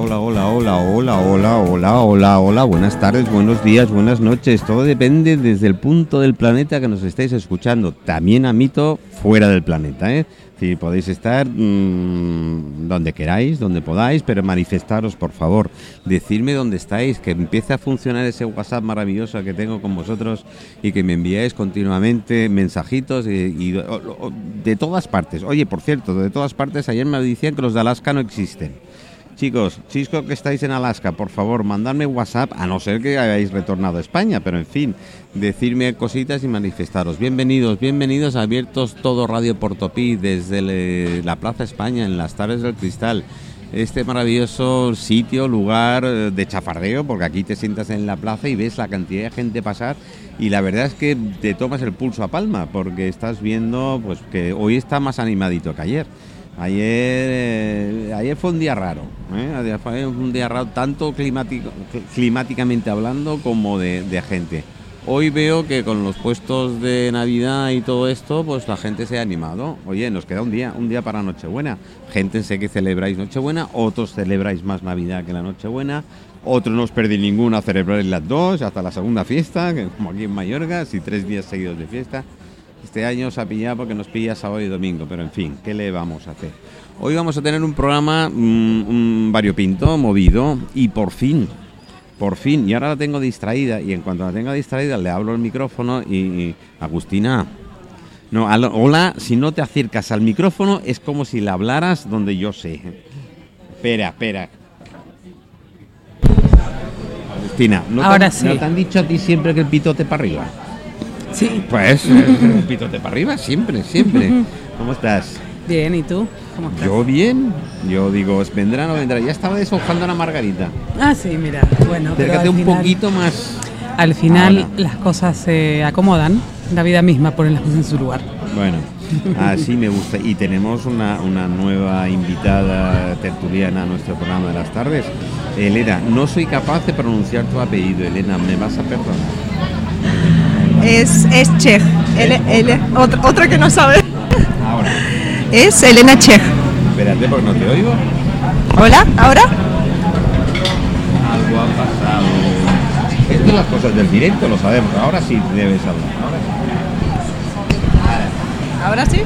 Hola, hola, hola, hola, hola, hola, hola, hola, buenas tardes, buenos días, buenas noches. Todo depende desde el punto del planeta que nos estáis escuchando. También amito fuera del planeta, ¿eh? Si podéis estar mm, donde queráis, donde podáis, pero manifestaros, por favor. Decidme dónde estáis, que empiece a funcionar ese WhatsApp maravilloso que tengo con vosotros y que me enviáis continuamente mensajitos y, de todas partes. Oye, por cierto, de todas partes, ayer me decían que los de Alaska no existen. Chicos, chisco que estáis en Alaska, por favor, mandadme WhatsApp, a no ser que hayáis retornado a España, pero en fin, decirme cositas y manifestaros. Bienvenidos, bienvenidos a Abiertos Todo Radio Portopí desde la Plaza España, en las Tardes del Cristal. Este maravilloso sitio, lugar eh, de chafardeo, porque aquí te sientas en la plaza y ves la cantidad de gente pasar y la verdad es que te tomas el pulso a palma, porque estás viendo pues que hoy está más animadito que ayer. Ayer, eh, ayer fue un día raro, ¿eh? Un día raro tanto climáticamente hablando como de, gente. Hoy veo que con los puestos de Navidad y todo esto, pues la gente se ha animado. Oye, nos queda un día, un día para Nochebuena. Gente sé que celebráis Nochebuena, otros celebráis más Navidad que la Nochebuena, otros no os perdí ninguna, celebráis las dos hasta la segunda fiesta, como aquí en Mallorca, si tres días seguidos de fiesta. Este año se ha pillado porque nos pilla sábado y domingo, pero en fin, ¿qué le vamos a hacer? Hoy vamos a tener un programa mm, un variopinto, movido, y por fin, por fin, y ahora la tengo distraída, y en cuanto la tenga distraída le hablo al micrófono y, y, Agustina, no, al- hola, si no te acercas al micrófono es como si le hablaras donde yo sé. Espera, espera. Agustina, ¿no, Ahora te, sí. ¿no te han dicho a ti siempre que el pitote para arriba? Sí. Pues, el pitote para arriba, siempre, siempre. ¿Cómo estás? Bien, ¿y tú? ¿Cómo estás? Yo bien. Yo digo, vendrá o no vendrá. Ya estaba deshojando una margarita. Ah, sí, mira. Bueno, pero Acércate al un final, poquito más. Al final Ahora. las cosas se acomodan. La vida misma pone las cosas en su lugar. Bueno, así me gusta. Y tenemos una, una nueva invitada tertuliana a nuestro programa de las tardes. Elena, no soy capaz de pronunciar tu apellido, Elena, me vas a perdonar. Es, es Chej. Otra, otra que no sabe. Ahora, Es Elena Chej. espérate porque no te oigo. Hola, ¿ahora? Algo ha pasado. Esto es las cosas del directo, lo sabemos. Ahora sí debes hablar. Ahora sí. ¿Ahora sí?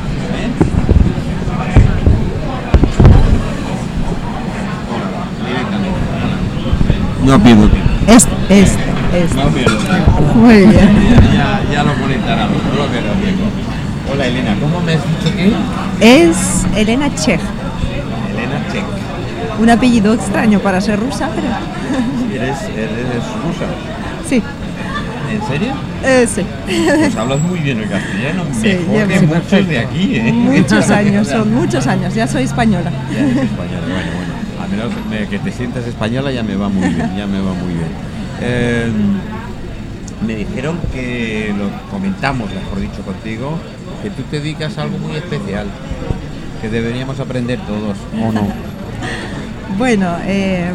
No pierdo tiempo. Es, es, es. No pierdo. Muy bien. Ya, ya lo conectarán, no lo pierdo tiempo. Hola Elena, ¿cómo me has dicho que? Es Elena Chej. Elena Check. Un apellido extraño para ser rusa, pero ¿Eres, eres rusa? sí. ¿En serio? Eh, sí. Pues hablas muy bien el castellano, Sí, mejor que muchos de aquí, ¿eh? Muchos años, son muchos años. Ya soy española. Ya eres española, bueno, bueno. A menos de que te sientas española ya me va muy bien, ya me va muy bien. Eh, me dijeron que lo comentamos, mejor dicho, contigo, que tú te dedicas a algo muy especial, que deberíamos aprender todos, ¿o no? Bueno, eh,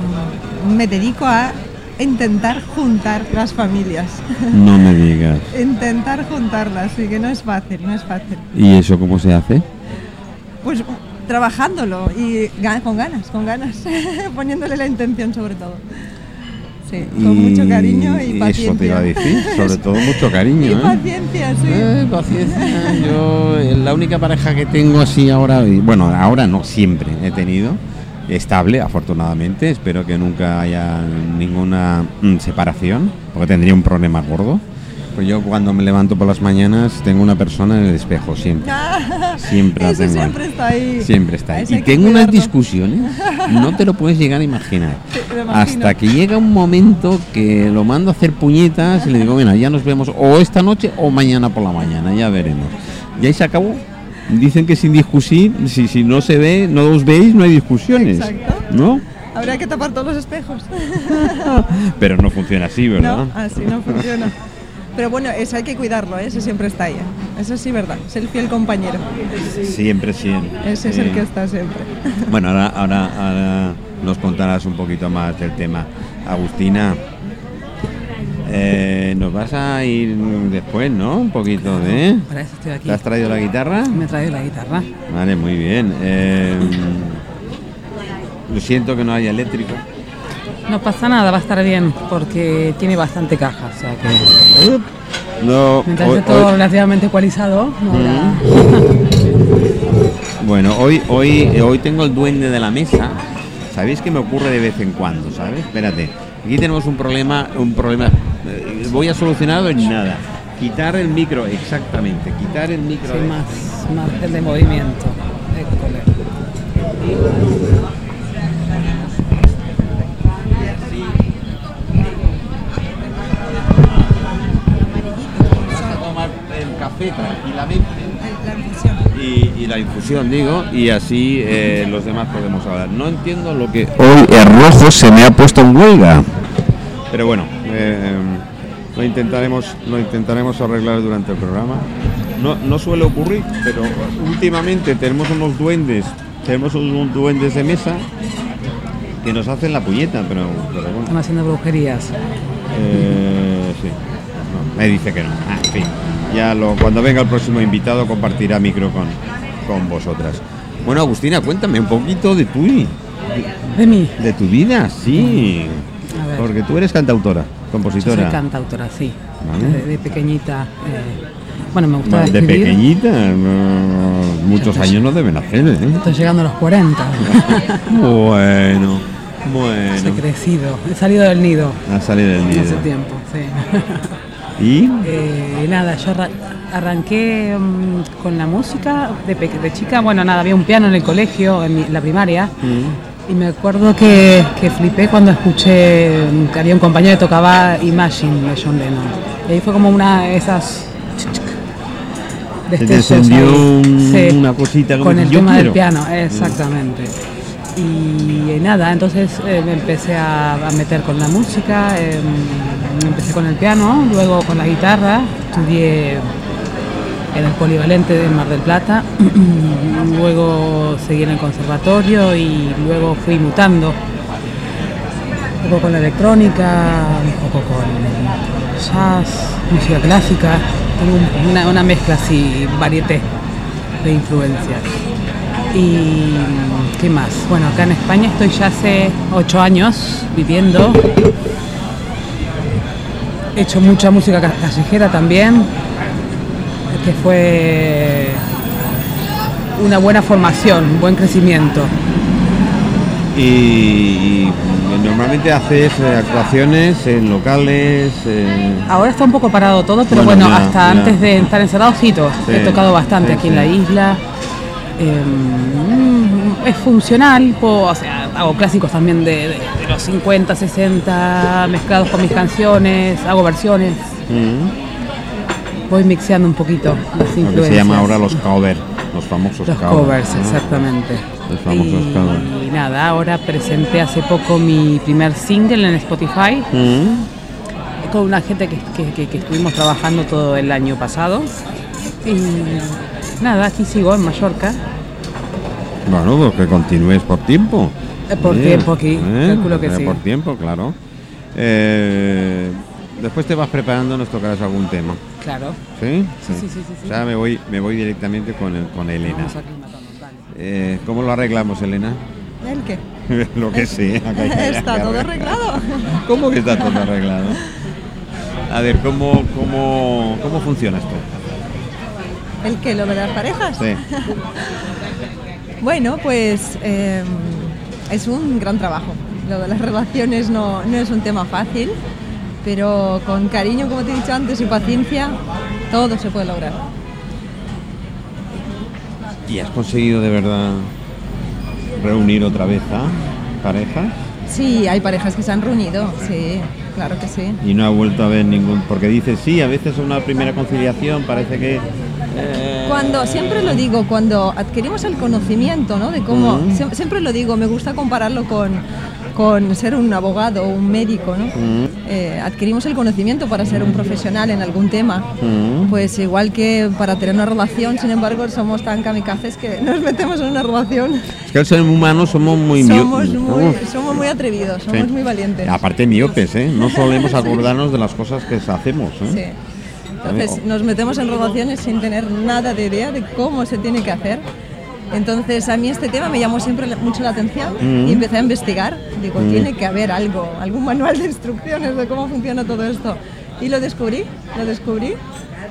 me dedico a intentar juntar las familias. No me digas. intentar juntarlas, y que no es fácil, no es fácil. ¿Y eso cómo se hace? Pues trabajándolo y con ganas, con ganas, poniéndole la intención sobre todo. Sí, con mucho cariño y paciencia. Eso te iba a decir, sobre todo mucho cariño. Y ¿eh? paciencia, sí. Eh, paciencia. Yo, eh, la única pareja que tengo así ahora, y- bueno, ahora no, siempre he tenido, estable, afortunadamente. Espero que nunca haya ninguna mm, separación, porque tendría un problema gordo. Pues yo cuando me levanto por las mañanas tengo una persona en el espejo, siempre. Siempre la tengo ahí. siempre está ahí. Siempre está ahí. Y tengo unas discusiones, no te lo puedes llegar a imaginar. Sí. Hasta que llega un momento que lo mando a hacer puñetas y le digo, bueno, ya nos vemos o esta noche o mañana por la mañana, ya veremos. Y ahí se acabó. Dicen que sin discutir, si, si no se ve, no os veis, no hay discusiones. Exacto. ¿No? Habría que tapar todos los espejos. Pero no funciona así, ¿verdad? No, así no funciona. Pero bueno, eso hay que cuidarlo, ¿eh? ese siempre está ahí. ¿eh? Eso sí, verdad. Es el fiel compañero. Siempre, siempre. Ese es el que está siempre. Bueno, ahora, ahora, ahora nos contarás un poquito más del tema. Agustina, eh, nos vas a ir después, ¿no? Un poquito de... Para eso estoy aquí. ¿Te has traído la guitarra? Me trae la guitarra. Vale, muy bien. Eh, lo siento que no haya eléctrico. No pasa nada, va a estar bien, porque tiene bastante caja. O sea que No, mientras hoy- todo hoy- relativamente ecualizado, no habrá- bueno, hoy, hoy, hoy tengo el duende de la mesa. ¿Sabéis que me ocurre de vez en cuando? ¿Sabes? Espérate. Aquí tenemos un problema, un problema. eh, Voy a solucionarlo en nada. Quitar el micro, exactamente. Quitar el micro. Sí, de- más, más de movimiento. École. Digo, y así eh, los demás podemos hablar. No entiendo lo que hoy el rojo se me ha puesto en huelga. Pero bueno, eh, lo intentaremos, lo intentaremos arreglar durante el programa. No, no suele ocurrir, pero últimamente tenemos unos duendes, tenemos unos duendes de mesa que nos hacen la puñeta, pero, pero bueno. Están haciendo brujerías. Eh, sí. No, me dice que no. Ah, en fin. Ya lo, cuando venga el próximo invitado compartirá micro con, con vosotras. Bueno, Agustina, cuéntame un poquito de tu, De mí. de tu vida, sí. A ver. Porque tú eres cantautora, Yo soy compositora. cantautora, sí. Vale. De, de pequeñita. eh, bueno, me gustaba de escribir. pequeñita, no, muchos Entonces- años no deben hacer, ¿eh? Estoy llegando a los 40. Bueno, He bueno. crecido. He salido del nido Ha salido del hace nido. tiempo, sí. ¿Y? Eh, nada, yo arra- arranqué mm, con la música de, de chica. Bueno, nada, había un piano en el colegio, en mi- la primaria. Y me acuerdo que, que flipé cuando escuché mm, que había un compañero que tocaba Imagine de John Lennon. Y ahí fue como una de esas. Se te encendió un- una cosita como con el yo tema quiero. del piano, exactamente. Y, eh, nada, entonces eh, me empecé a, a meter con la música, eh, empecé con el piano, luego con la guitarra, estudié en el polivalente de Mar del Plata, luego seguí en el conservatorio y luego fui mutando, un poco con la electrónica, un poco con jazz, música clásica, una, una mezcla así, varieté de influencias. Y qué más, bueno, acá en España estoy ya hace ocho años viviendo. He hecho mucha música ca- callejera también, que fue una buena formación, un buen crecimiento. Y, y normalmente haces eh, actuaciones en locales. eh, Ahora está un poco parado todo, pero Bueno, bueno, ya, hasta ya. antes de estar encerrado, sí, he tocado bastante sí, aquí en la isla. Eh, mm, es funcional, puedo- o sea, hago clásicos también de, de- de los 50, 60, mezclados con mis canciones, hago versiones, mm, voy mixeando un poquito las lo que influencias. se llama ahora los covers, los famosos Los covers. covers, ¿no? exactamente. Los famosos y, covers. y nada, ahora presenté hace poco mi primer single en Spotify Mm, con una gente que, que- que- que estuvimos trabajando todo el año pasado. Y nada, aquí sigo en Mallorca. Bueno, pues que continúes por tiempo. Eh, por Sí, tiempo aquí, calculo que eh, sí. Por tiempo, claro. Eh, después te vas preparando, nos tocarás algún tema. Claro. ¿Sí? Sí, sí, sí, sí, sí. O sea, me voy, me voy directamente con, con Elena. Vamos. Eh, ¿Cómo lo arreglamos, Elena? ¿El qué? lo que sea. que haya Está que todo arreglado. ¿Cómo que está todo arreglado? A ver, ¿cómo, cómo, cómo funciona esto? ¿El qué? ¿Lo de las parejas? Sí. Bueno, pues eh, es un gran trabajo. Lo de las relaciones no, no es un tema fácil, pero con cariño, como te he dicho antes, y paciencia, todo se puede lograr. ¿Y has conseguido de verdad reunir otra vez a parejas? Sí, hay parejas que se han reunido, sí, claro que sí. Y no ha vuelto a ver ningún... Porque dices, sí, a veces una primera conciliación parece que... Cuando, siempre lo digo, cuando adquirimos el conocimiento, ¿no? De cómo, Mm. siem- siempre lo digo, me gusta compararlo con, con ser un abogado o un médico, ¿no? Eh, adquirimos el conocimiento para ser un profesional en algún tema. Pues igual que para tener una relación, sin embargo, somos tan kamikazes que nos metemos en una relación. Es que el ser humano somos muy Somos muy, somos muy atrevidos, somos Sí. muy valientes. Aparte miopes, ¿eh? No solemos acordarnos de las cosas que hacemos, ¿eh? Sí. Entonces nos metemos en relaciones sin tener nada de idea de cómo se tiene que hacer. Entonces a mí este tema me llamó siempre mucho la atención y empecé a investigar. Digo, tiene que haber algo, algún manual de instrucciones de cómo funciona todo esto. Y lo descubrí, lo descubrí.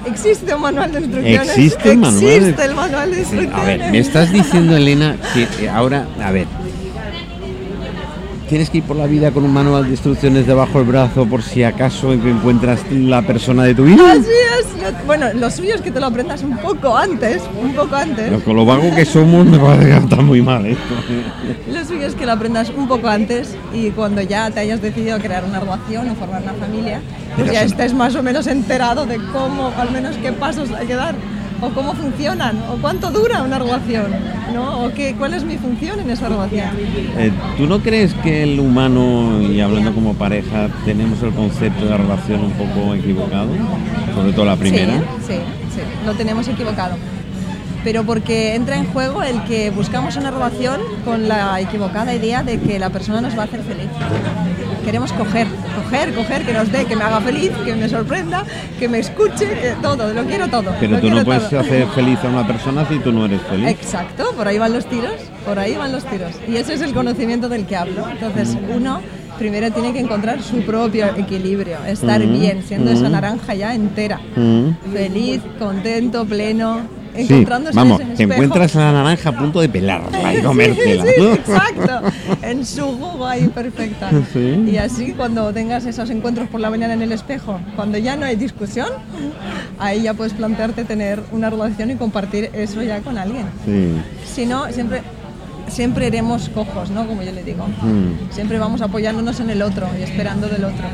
Existe un manual de instrucciones. Existe un manual de- Existe el manual de instrucciones. A ver, me estás diciendo, Elena, que eh, ahora, a ver, tienes que ir por la vida con un manual de instrucciones debajo del brazo por si acaso encuentras la persona de tu vida. Así es. Lo- bueno, lo suyo es que te lo aprendas un poco antes, un poco antes. Pero con lo vago que somos me parece que está muy mal esto. Lo suyo es que lo aprendas un poco antes y cuando ya te hayas decidido crear una relación o formar una familia, pues ya estés más o menos enterado de cómo, al menos qué pasos hay que dar, o cómo funcionan, o cuánto dura una relación, ¿no? O qué, cuál es mi función en esa relación. Eh, ¿Tú no crees que el humano, y hablando como pareja, tenemos el concepto de relación un poco equivocado? Sobre todo la primera. Sí, sí, sí, lo tenemos equivocado. Pero porque entra en juego el que buscamos una relación con la equivocada idea de que la persona nos va a hacer feliz. Queremos coger, coger, coger, que nos dé, que me haga feliz, que me sorprenda, que me escuche, que todo, lo quiero todo. Pero tú no puedes todo. hacer feliz a una persona si tú no eres feliz. Exacto, por ahí van los tiros, por ahí van los tiros. Y ese es el conocimiento del que hablo. Entonces, uno primero tiene que encontrar su propio equilibrio, estar bien, siendo esa naranja ya entera, Mm. feliz, contento, pleno, Sí, encontrándose vamos, en ese te espejo. encuentras a la naranja a punto de pelarla y Sí, comértela. sí, exacto, en su jugo ahí perfecta. Sí. Y así cuando tengas esos encuentros por la mañana en el espejo, cuando ya no hay discusión, ahí ya puedes plantearte tener una relación y compartir eso ya con alguien. Sí. Si no, siempre, siempre iremos cojos, ¿no? Como yo le digo. Mm. Siempre vamos apoyándonos en el otro y esperando del otro.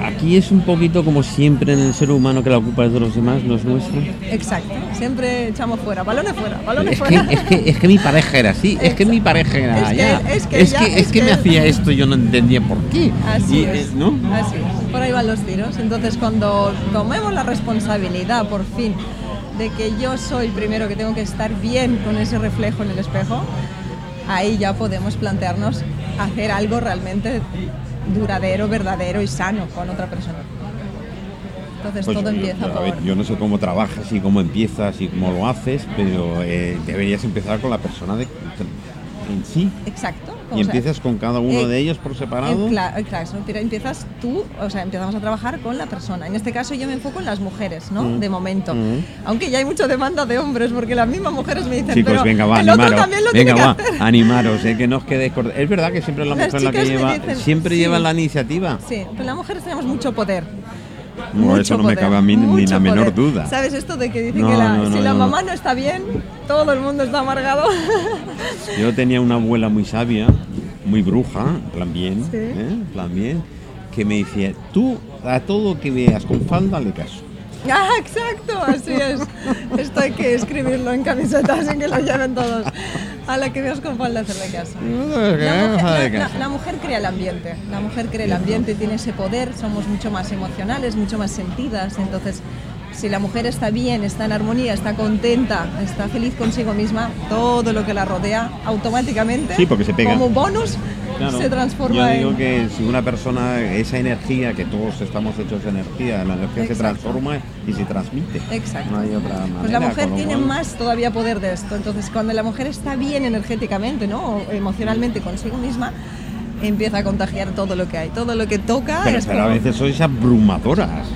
Aquí es un poquito como siempre en el ser humano que la culpa es de los demás, no es nuestra. Exacto. Siempre echamos fuera, balones fuera, balones Es que, fuera. es, que, es que mi pareja era así, es que mi pareja era Es que- allá. es que es ya- que, es que me hacía esto y yo no entendía por qué. Así Y, es. eh, ¿no? Así es. Por ahí van los tiros. Entonces, cuando tomemos la responsabilidad, por fin, de que yo soy primero que tengo que estar bien con ese reflejo en el espejo, ahí ya podemos plantearnos hacer algo realmente duradero, verdadero y sano con otra persona. Entonces Pues todo yo- empieza yo, a por... ver, yo no sé cómo trabajas y cómo empiezas y cómo lo haces, pero eh, deberías empezar con la persona de, en sí. Exacto. Y sea. empiezas con cada uno Eh, de ellos por separado. Cla- Claro, empiezas tú, o sea, empezamos a trabajar con la persona. En este caso yo me enfoco en las mujeres, ¿no? Mm. De momento. Mm. Aunque ya hay mucha demanda de hombres, porque las mismas mujeres me dicen, Chicos, pero venga, va, el otro animaros. también lo Venga, tiene va, que hacer. animaros, eh, que no os quedéis cortos. Es verdad que siempre es la Las mujer la que lleva, dicen, siempre sí. lleva la iniciativa. Sí, pero las mujeres tenemos mucho poder. No, Mucho eso no me cabe a mí ni la menor poder. duda. ¿Sabes esto de que dicen No, que la- no, no, si la mamá no está bien, todo el mundo está amargado? Yo tenía una abuela muy sabia, muy bruja, bien, Sí. ¿eh? bien, que me decía, tú a todo que veas con falda le caso. Ah, exacto, así es. Esto hay que escribirlo en camisetas y que lo lleven todos. A la que veas con falda hacerle caso. La mujer, la- la- la mujer crea el ambiente, la mujer crea el ambiente, tiene ese poder, somos mucho más emocionales, mucho más sentidas, entonces si la mujer está bien, está en armonía, está contenta, está feliz consigo misma, todo lo que la rodea automáticamente, Sí, porque se pega. como bonus, Claro. se transforma Yo digo en... que si una persona, esa energía, que todos estamos hechos de energía, la energía se Exacto. transforma y se transmite. Exacto. No hay otra manera. Pues la mujer tiene cual- más todavía poder de esto. Entonces, cuando la mujer está bien energéticamente, ¿no? O emocionalmente consigo misma, empieza a contagiar todo lo que hay, todo lo que toca. Pero, es, pero a como- veces sois abrumadoras.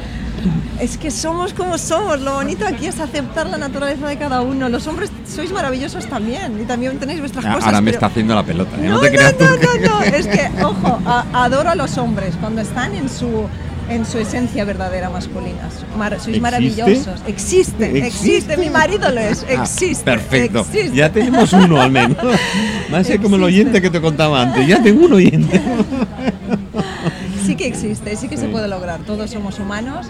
Es que somos como somos. Lo bonito aquí es aceptar la naturaleza de cada uno. Los hombres sois maravillosos también y también tenéis vuestras Ah, cosas. Ahora me pero- está haciendo la pelota. ¿eh? No, No, te no, creas no, que- no, no. Es que, ojo, a- adoro a los hombres cuando están en su en su esencia verdadera masculina. Mar- sois ¿Existe? maravillosos. Existe, existe, ¿Existe? Mi marido lo es. Ah, Existe. perfecto. existe. Ya tenemos uno al menos. A ser como el oyente que te contaba antes. Ya tengo un oyente. Sí que existe, sí que se puede lograr. Todos somos humanos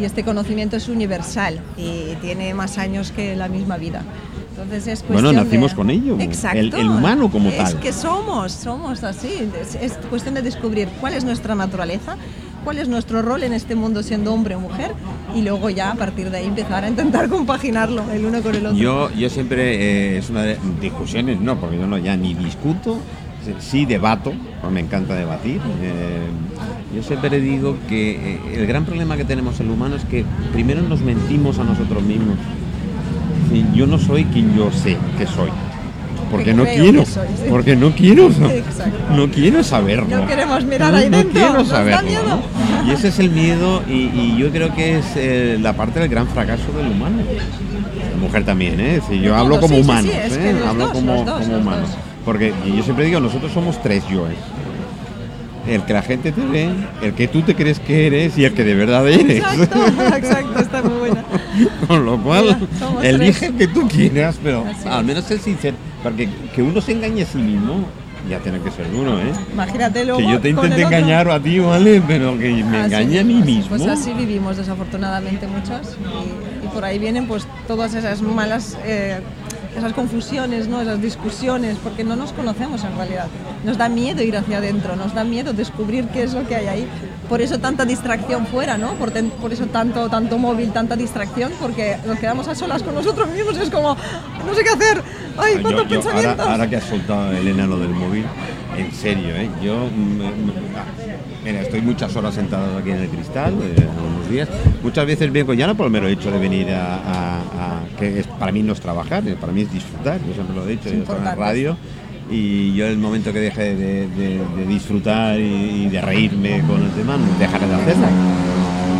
y este conocimiento es universal y tiene más años que la misma vida. Entonces es Bueno, nacimos de- con ello, Exacto. el- el humano como es tal. que somos, somos así. Es, es cuestión de descubrir cuál es nuestra naturaleza, cuál es nuestro rol en este mundo siendo hombre o mujer y luego ya a partir de ahí empezar a intentar compaginarlo el uno con el otro. Yo, yo siempre, eh, es una de discusiones, no, porque yo no ya ni discuto, sí debato, me encanta debatir. eh, yo siempre digo que eh, el gran problema que tenemos el humano es que primero nos mentimos a nosotros mismos. Sí, yo no soy quien yo sé que soy. Porque Que no quiero, que soy, sí. porque no quiero, no quiero saberlo. No queremos mirar ahí no dentro, quiero saberlo. ¿no? Y ese es el miedo y, y yo creo que es eh, la parte del gran fracaso del humano. Mujer también, ¿eh? Es decir, yo hablo como humanos, es ¿eh? Hablo como, humanos. Porque yo siempre digo, nosotros somos tres yoes. El que la gente te ve, el que tú te crees que eres y el que de verdad eres. Exacto, exacto, está muy buena. Con lo cual, Mira, elige el que tú quieras, pero Así al es. menos ser sincero. Porque que uno se engañe a sí mismo, ya tiene que ser uno, ¿eh? Imagínate luego. Que yo te otro. engañar a ti, ¿vale? Pero que me Así engañe a mí mismo. Pues así vivimos desafortunadamente muchos y por ahí vienen pues todas esas malas, eh, esas confusiones, ¿no? esas discusiones, porque no nos conocemos en realidad. Nos da miedo ir hacia adentro, nos da miedo descubrir qué es lo que hay ahí. Por eso tanta distracción fuera, ¿no? Por, ten- por eso tanto, tanto móvil, tanta distracción, porque nos quedamos a solas con nosotros mismos y es como, no sé qué hacer, ay, Yo- cuántos yo- ahora, pensamientos. ahora que has soltado Elena lo del móvil, en serio, ¿eh? Yo ah, mira, estoy muchas horas sentado aquí en el cristal, eh, algunos días. Muchas veces vengo ya no por el mero hecho de venir a, a- a- que es, para mí no es trabajar, para mí es disfrutar. Yo siempre lo he dicho, yo estoy en la radio y yo el momento que deje de, de- de disfrutar y, y de reírme con el tema, dejaré de hacerlo.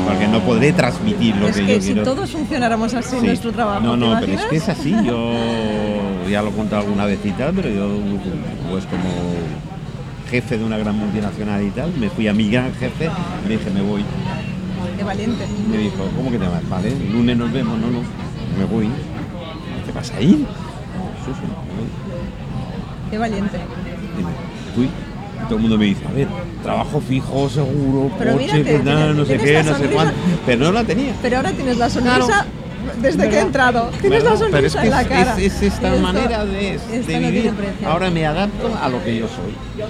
Porque no podré transmitir lo es que, que yo si quiero. todos funcionáramos así en nuestro trabajo, No, ¿te no, pero es que es así. Yo ya lo he contado alguna vez y tal, pero yo, pues como jefe de una gran multinacional y tal, me fui a mi gran jefe y le dije, me voy. Qué valiente. Me dijo, ¿cómo que te vas? Vale, el lunes nos vemos, no, no, me voy. ¿Te vas a ir? Sí, sí. Qué valiente. Fui. Y todo el mundo me dice, a ver, trabajo fijo, seguro, Pero coche, que tienes- no sé qué, la no sé cuánto. Pero no la tenía. Pero ahora tienes la sonrisa Claro. desde que he entrado. Tienes la sonrisa pero es que en la cara. Es, es esta esto- manera de, de no vivir. Ahora me adapto a lo que yo soy.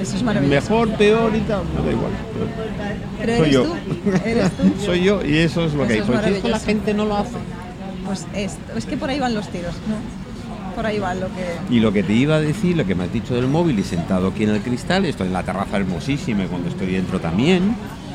Eso es maravilloso. Mejor, peor y tal, me da igual. Pero soy eres yo. tú. Eres tú. Soy yo y eso es lo que hay. Eso es Pues esto la gente no lo hace. Pues es, es que por ahí van los tiros, ¿no? Por ahí va lo que. Y lo que te iba a decir, lo que me has dicho del móvil y sentado aquí en el cristal, estoy en la terraza hermosísima y cuando estoy dentro también,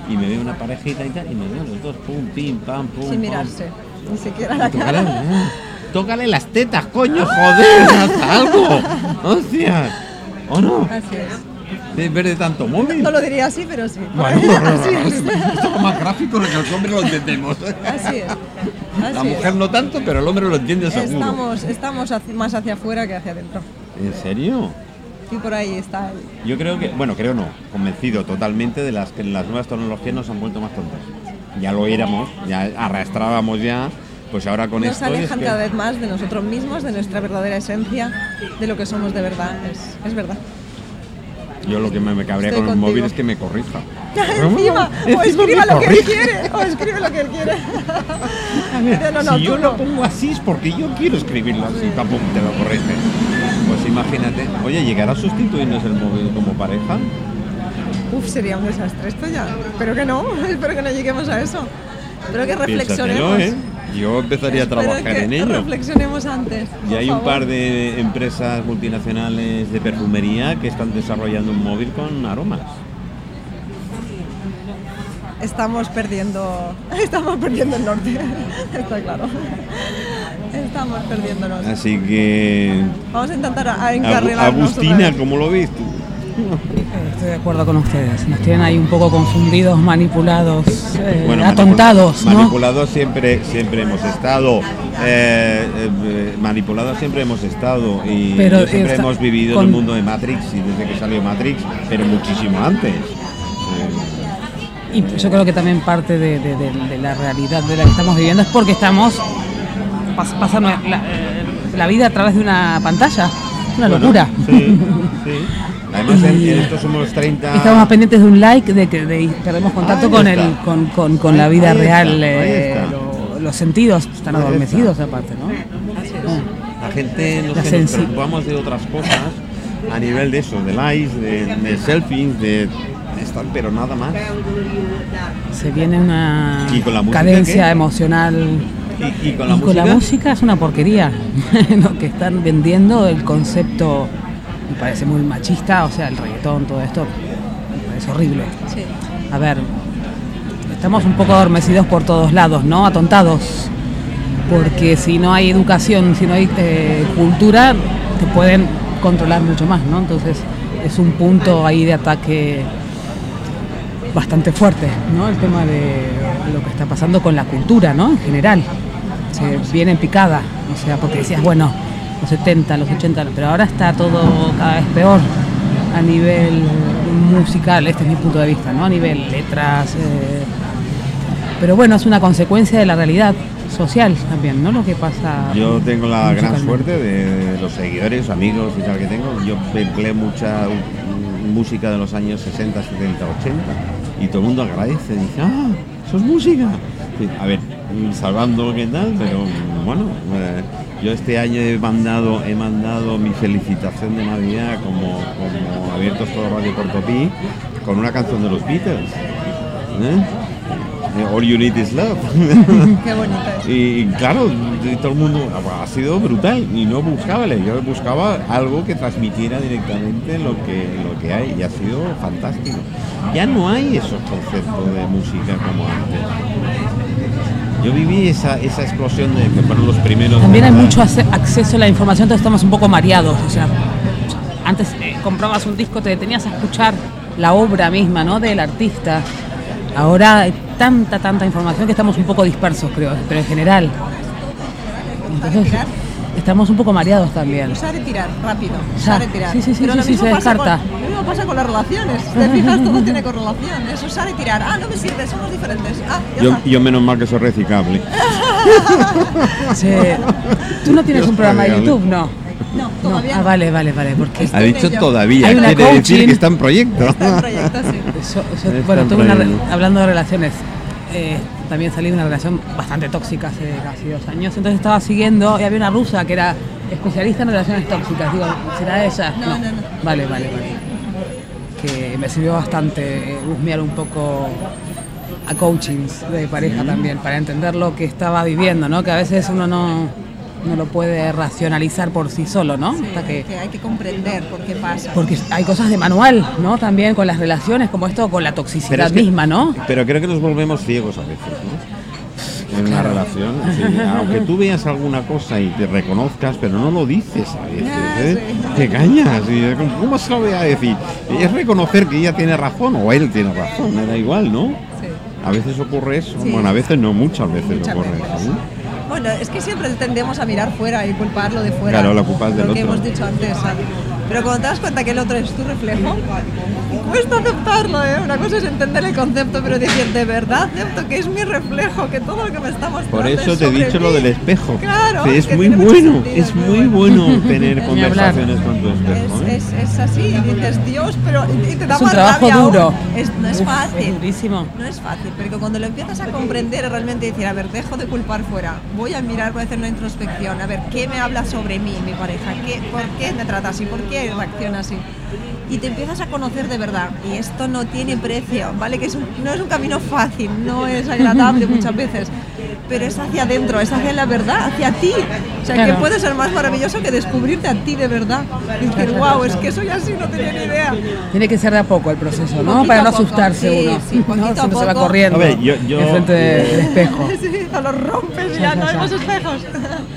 y me veo una parejita y tal, y me veo los dos, pum, pim, pam, pum. Sin mirarse. Ni siquiera la Tócale, cara. ah, tócale las tetas, coño, joder, haz algo. Hostia. ¿O no? Así es. ¿De ver de tanto móvil? No lo diría así, pero sí. Bueno, así es. esto es más gráfico que los hombres lo entendemos. Así es. Así La mujer no tanto, pero el hombre lo entiende seguro. Estamos, estamos más hacia afuera que hacia adentro. ¿En serio? Y por ahí está el. Yo creo que, bueno, creo no, convencido totalmente de las que las nuevas tecnologías nos han vuelto más tontas. Ya lo éramos, ya arrastrábamos ya, pues ahora con Nos esto. es alejan cada vez más de nosotros mismos, de nuestra verdadera esencia, de lo que somos de verdad. Es, es verdad. Yo lo que me, me Estoy con el móvil contigo. es que me corrija. Encima, o escriba lo que él quiere, o escribe lo que él quiere. No, no, si yo tú lo no. pongo así es porque yo quiero escribirlo así, tampoco te lo corrige. Pues imagínate, oye, ¿llegará a sustituirnos el móvil como pareja? Uf, sería un desastre esto ya. Espero que no, espero que no lleguemos a eso. Espero que Piénsatelo, reflexionemos. ¿eh? Yo empezaría a trabajar en ello. reflexionemos antes. Y hay un par de empresas multinacionales de perfumería que están desarrollando un móvil con aromas. Estamos perdiendo, estamos perdiendo el norte, está claro. Estamos perdiéndonos. Así que. Vamos a intentar a- encarrilarnos Agustina. ¿cómo lo ves tú? Estoy de acuerdo con ustedes. Nos tienen ahí un poco confundidos, manipulados, eh, Bueno, atontados, ¿no? Manipulados siempre, siempre hemos estado. eh, eh, manipulados siempre hemos estado. Y Pero siempre hemos vivido en el mundo de Matrix y desde que salió Matrix, pero muchísimo antes. Y yo creo que también parte de, de- de- de la realidad de la que estamos viviendo es porque estamos pas- pasando la, la vida a través de una pantalla. Una bueno, locura. Sí, sí. Además, en, en estos somos 30. Estamos más pendientes de un like, de que de- perdemos contacto con, el, con, con- con Ahí- la vida está, real. eh, lo- los sentidos están Ahí adormecidos aparte, ¿no? Ah. gente La nos preocupamos de otras cosas a nivel de eso, de likes, de, de selfies, de estar, pero nada más. Se viene una ¿Y con la música cadencia qué? emocional. Y, y con la y música. con la música es una porquería. Lo que están vendiendo, el concepto me parece muy machista, o sea, el reggaetón, todo esto, me parece horrible. Sí. A ver, estamos un poco adormecidos por todos lados, ¿no? Atontados. Porque si no hay educación, si no hay eh, cultura, te pueden controlar mucho más, ¿no? Entonces es un punto ahí de ataque bastante fuerte, ¿no? El tema de lo que está pasando con la cultura, ¿no? En general. Se viene en picada, o sea, porque decías, bueno, los 70, los 80, pero ahora está todo cada vez peor a nivel musical, este es mi punto de vista, ¿no? A nivel letras. eh, pero bueno, es una consecuencia de la realidad social también, ¿no? Lo que pasa. Yo tengo la gran suerte de, los seguidores, amigos y tal que tengo. Yo empleé mucha música de los años 60, 70, 80 y todo el mundo agradece. Dice, ah, eso es música. A ver, salvando qué tal, pero bueno, eh, yo este año he mandado, he mandado mi felicitación de Navidad como, como abiertos todo Radio Portopí con una canción de los Beatles. ¿eh? All You Need Is Love. Qué bonita es. Y, claro, todo el mundo ha sido brutal y no buscaba, yo buscaba algo que transmitiera directamente lo que, lo que hay y ha sido fantástico. Ya no hay esos conceptos de música como antes. Yo viví esa, esa explosión de que fueron los primeros. También hay mucho acceso a la información, entonces estamos un poco mareados. O sea, antes eh, comprabas un disco, te detenías a escuchar la obra misma, ¿no? Del artista. Ahora hay tanta, tanta información que estamos un poco dispersos, creo, pero en general. Entonces? Estamos un poco mareados también. Usar y tirar, rápido. Ya. Usar y tirar. Sí, sí, sí, Pero sí, lo sí, mismo se pasa descarta. Con, lo mismo pasa con las relaciones. Te fijas, todo tiene correlación. Es usar y tirar. Ah, no me sirve, somos diferentes. Ah, ya Yo, yo menos mal que soy reciclable. Sí. Tú no tienes Dios un programa de YouTube, ¿no? No, No. todavía Ah, vale, vale, vale. Porque Ha dicho ello. todavía, Hay una quiere decir coaching. que está en proyecto. Está en proyecto, sí. Yo- yo- Está bueno, en una, hablando de relaciones, eh, también salí de una relación bastante tóxica hace casi dos años. Entonces estaba siguiendo y había una rusa que era especialista en relaciones tóxicas. Digo, ¿será ella? No, no, no. Vale, vale, vale. Que me sirvió bastante eh, husmear un poco a coachings de pareja también para entender lo que estaba viviendo, ¿no? Que a veces uno no, no lo puede racionalizar por sí solo, ¿no? Sí, Hasta que que hay que comprender por qué pasa. porque hay cosas de manual, ¿no? También con las relaciones, como esto con la toxicidad es que- misma, ¿no? Pero creo que nos volvemos ciegos a veces, ¿no? En una relación, sí. aunque tú veas alguna cosa y te reconozcas, pero no lo dices a veces, ¿eh? sí. te cañas. ¿Cómo se lo voy a decir? Es reconocer que ella tiene razón o él tiene razón, me da igual, ¿no? A veces ocurre eso, Sí. bueno, a veces no, muchas veces Muchas ocurre veces. eso. Bueno, es que siempre tendemos a mirar fuera y culparlo de fuera. Claro, la culpa es del Lo que hemos dicho antes. ¿sabes? Pero cuando te das cuenta que el otro es tu reflejo, cuesta aceptarlo, ¿eh? Una cosa es entender el concepto, pero decir, de verdad acepto que es mi reflejo, que todo lo que me está mostrando Por eso es te he dicho lo del espejo. Claro, Sí, es que muy bueno, sentido, es muy bueno tener conversaciones con tu espejo. ¿eh? Es, es, es así, y dices, Dios, pero y te da Es un más trabajo rabia aún. duro. Es- no es fácil. es durísimo. No es fácil, pero cuando lo empiezas a comprender realmente decir, a ver, dejo de culpar fuera, voy a mirar, voy a hacer una introspección, a ver, ¿qué me habla sobre mí, mi pareja? ¿Qué, ¿Por qué me trata así? ¿Por qué reacciona así? Y te empiezas a conocer de verdad. Y esto no tiene precio, ¿vale? Que es un- no es un camino fácil, no es agradable muchas veces, pero es hacia adentro, es hacia la verdad, hacia ti. O sea, Claro. que puede ser más maravilloso que descubrirte a ti de verdad. Y decir, wow, es que soy así, no tenía ni idea. Tiene que ser de a poco el proceso, ¿no? Poquito Para no asustarse Sí, uno. sí, ¿no? poquito a Siempre se va corriendo A ver, yo- yo- en frente del espejo. Sí, o los rompes y ya no hay más espejos.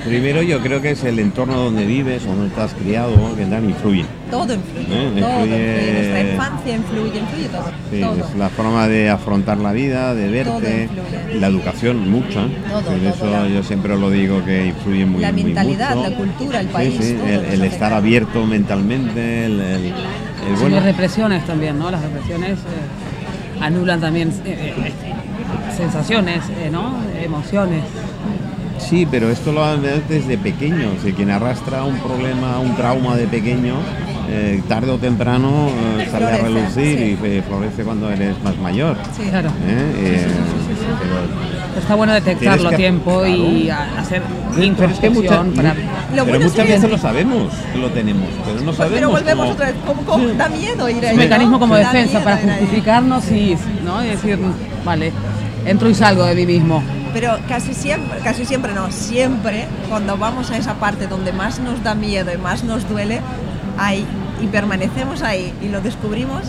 Primero yo creo que es el entorno donde vives, donde estás criado, que tal, influye. Todo influye, Eh, todo influye-. Nuestra infancia influye, influye todo. Sí, todo. es la forma de afrontar la vida, de verte, influye. la educación mucha. Todo, Por eso yo siempre lo digo que influye muy La muy mentalidad, mucho. la cultura, el Sí, país, sí, todo el, estar abierto mentalmente, el, el- el Sí, bueno. las represiones también, ¿no? Las represiones eh, anulan también eh, eh, sensaciones, eh, ¿no? Emociones. Sí, pero esto lo haces desde pequeño. O sea, quien arrastra un problema, un trauma de pequeño, eh, tarde o temprano eh, sale a relucir sí. y eh, florece cuando eres más mayor. Sí. Claro. ¿eh? Eh, Pero, Está bueno detectarlo a tiempo y claro. hacer introspección para... Lo pero bueno muchas veces lo sabemos que lo tenemos, pero no sabemos. Pero volvemos cómo- otra vez. ¿Cómo, cómo? Da miedo ir ahí. un mecanismo ¿no? como Da defensa para justificarnos y, ¿no? y decir, vale, entro y salgo de mí mismo. Pero casi siempre, casi siempre no, siempre cuando vamos a esa parte donde más nos da miedo y más nos duele, ahí y permanecemos ahí y lo descubrimos,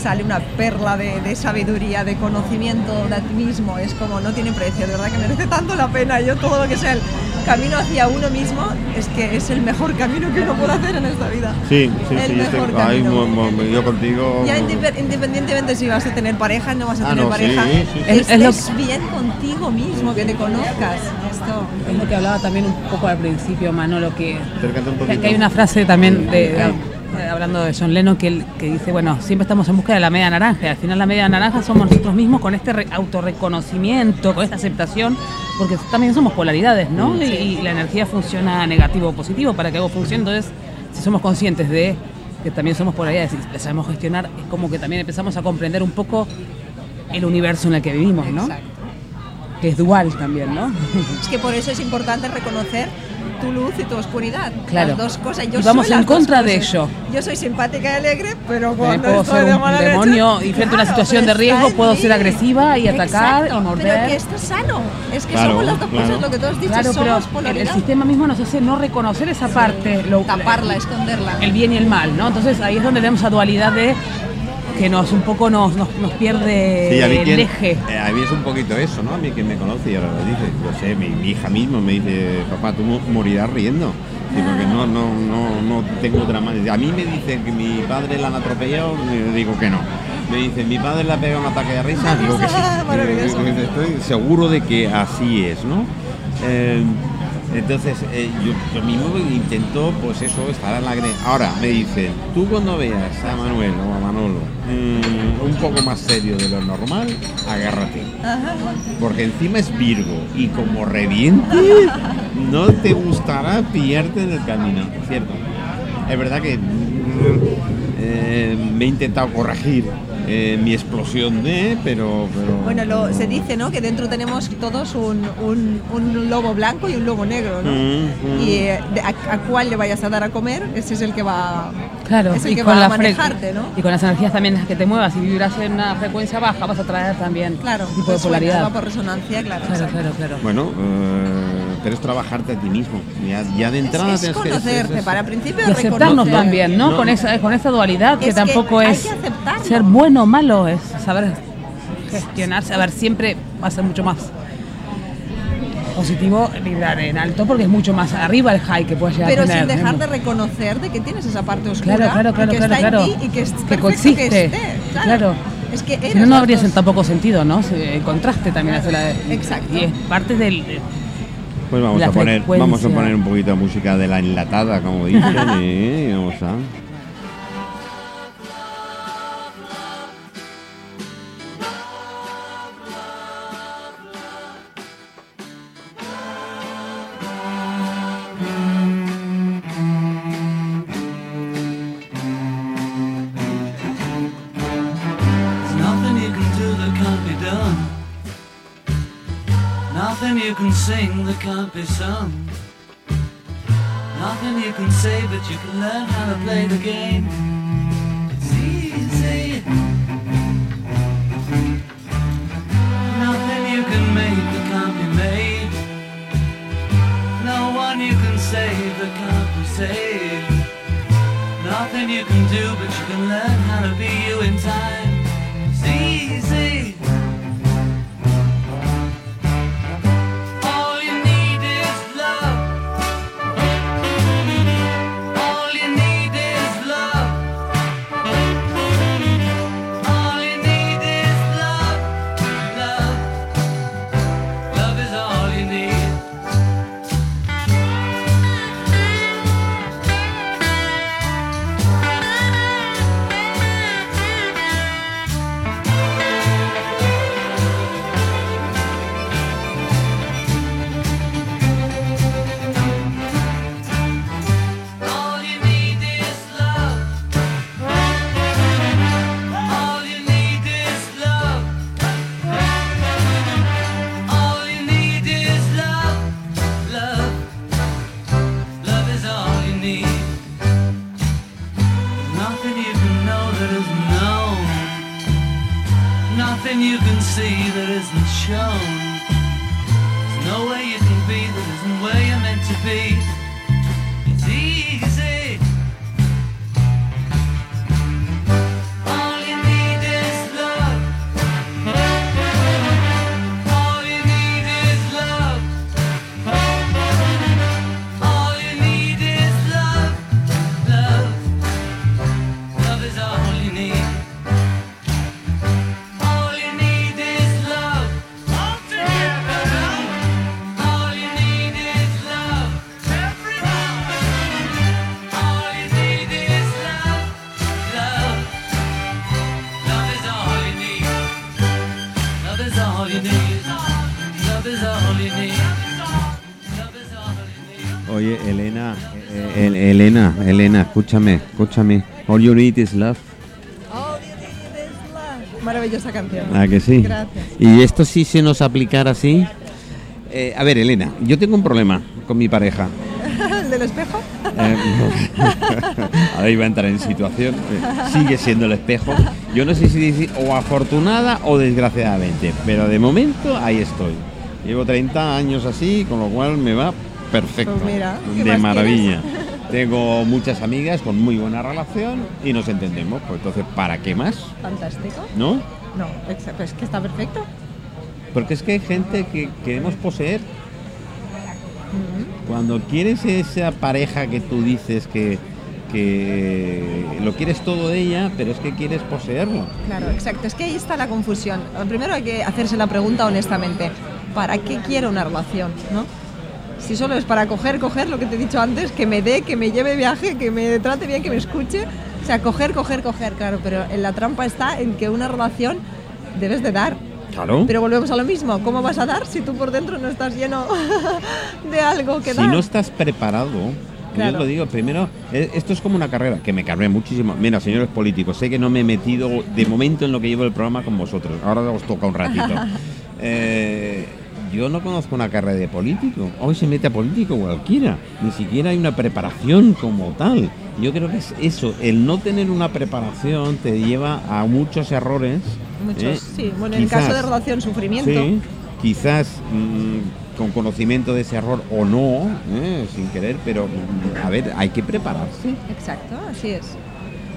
sale una perla de, de sabiduría, de conocimiento de ti mismo. Es como no tiene precio, de verdad que merece tanto la pena. Yo todo lo que sea el camino hacia uno mismo es que es el mejor camino que uno puede hacer en esta vida. Sí, sí, El sí, yo, estoy- mejor ay, camino. mo- mo- yo contigo. Ya indep- independientemente si vas a tener pareja, no vas a Ah, tener no, pareja, sí, sí, sí. Es- estés es lo- bien contigo mismo, que te conozcas. Esto. Es lo que hablaba también un poco al principio, Manolo, que, que hay una frase también de. Eh, hablando de John Lennon que, él- que dice, bueno, siempre estamos en busca de la media naranja y al final la media naranja somos nosotros mismos con este re- autorreconocimiento, con esta aceptación, porque también somos polaridades, ¿no? Y, y la energía funciona negativo o positivo para que algo funcione, entonces si somos conscientes de que también somos polaridades y sabemos gestionar, es como que también empezamos a comprender un poco el universo en el que vivimos, ¿no? Exacto. Que es dual también, ¿no? Es que por eso es importante reconocer tu luz y tu oscuridad. Claro. Las dos cosas. Yo Y vamos en contra de ello. Yo soy simpática y alegre, pero cuando puedo estoy ser de un mala leche- demonio y frente a una situación pero de riesgo puedo ser agresiva y atacar Exacto, y morder. Pero que esto es sano. Es que Claro, somos las dos claro. cosas, lo que tú has dicho, Claro, pero somos el, polaridad. el sistema mismo nos hace no reconocer esa parte, lo- Taparla, esconderla. el bien y el mal, ¿no? Entonces ahí es donde tenemos esa dualidad de que nos un poco nos, nos, nos pierde Sí, a mí, el quien- eje. eh, a mí es un poquito eso, ¿no? A mí quien me conoce y ahora lo dice. Yo sé, mi, mi hija mismo me dice, papá, tú mo- morirás riendo. Sí, porque no, no, no, no tengo otra manera. A mí me dicen que mi padre la han atropellado, digo que no. Me dicen, mi padre le ha pegado un ataque de risa, digo que sí. Estoy seguro de que así es, ¿no? Eh, entonces, eh, yo, yo mismo intento, pues eso, estar alegre. Ahora, me dicen, tú cuando veas a Manuel o a Manolo mm, un poco más serio de lo normal, agárrate. Porque encima es Virgo y como reviente, no te gustará pillarte en el camino, ¿cierto? Es verdad que mm, eh, me he intentado corregir eh, mi explosión de, pero... pero Bueno, lo- se dice, ¿no? Que dentro tenemos todos un, un- un lobo blanco y un lobo negro, ¿no? Mm, mm. Y eh, de- a, a cuál le vayas a dar a comer, ese es el que va, Claro, es el y que con, va a manejarte, ¿no? y con las energías también en las que te muevas. Si vibras en una frecuencia baja, vas a traer también Claro, tipo de pues suena, polaridad. va por resonancia, claro. Claro, claro, claro. Bueno, eh, pero es trabajarte a ti mismo. Ya, ya de entrada Es, que- conocerte, es- es- para principio Y aceptarnos también, ¿no? No. Con, esa, con esa dualidad que Es que tampoco hay es que ser bueno o malo, es saber gestionarse. A ver, siempre va a ser mucho más positivo vibrar en alto porque es mucho más arriba el high que puedes llegar Pero a tener. sin dejar ¿no? de reconocer de que tienes esa parte oscura Claro, claro, claro, que claro, está claro. en ti y que es Que que esté, claro. Claro. Es que Si no, habría dos. tampoco sentido, ¿no? Se- El contraste también hace la. Exacto. Y es parte del. Pues vamos La a poner, vamos a poner un poquito de música de la enlatada, como dicen, vamos a. be sung. Nothing you can say, but you can learn how to play the game. Elena, escúchame, escúchame. All you need is love. All you need is love. Maravillosa canción. ¿A que sí? Gracias. ¿Y esto sí se nos aplicara así? Eh, a ver, Elena, yo tengo un problema con mi pareja. ¿El del espejo? Eh, ahora iba a entrar en situación. eh, Sigue siendo el espejo. Yo no sé si decir o afortunada o desgraciadamente, pero de momento ahí estoy. Llevo 30 años así, con lo cual me va perfecto. Pues mira, ¿qué de maravilla. Tengo muchas amigas con muy buena relación y nos entendemos. Pues entonces, ¿para qué más? Fantástico. ¿No? No, exa- pues es que está perfecto. Porque es que hay gente que queremos poseer. Cuando quieres esa pareja que tú dices que, que lo quieres todo de ella, pero es que quieres poseerlo. Claro, exacto. Es que ahí está la confusión. Primero hay que hacerse la pregunta honestamente. ¿Para qué quiero una relación? ¿no? Si solo es para coger, coger lo que te he dicho antes, que me dé, que me lleve de viaje, que me trate bien, que me escuche. O sea, coger, coger, coger, claro. Pero en la trampa está en que una relación debes de dar. Claro. Pero volvemos a lo mismo. ¿Cómo vas a dar si tú por dentro no estás lleno de algo que si dar? no estás preparado, Claro. yo lo digo, primero, eh, esto es como una carrera que me cabrea muchísimo. Mira, señores políticos, sé que no me he metido de momento en lo que llevo el programa con vosotros. Ahora os toca un ratito. Eh, yo no conozco una carrera de político. Hoy se mete a político cualquiera. Ni siquiera hay una preparación como tal. Yo creo que es eso, el no tener una preparación te lleva a muchos errores. Muchos, ¿eh? sí. Bueno, en el caso Quizás- de relación, sufrimiento. Sí, quizás mm, con conocimiento de ese error o no, ¿eh? sin querer, pero a ver, hay que prepararse. Exacto, así es.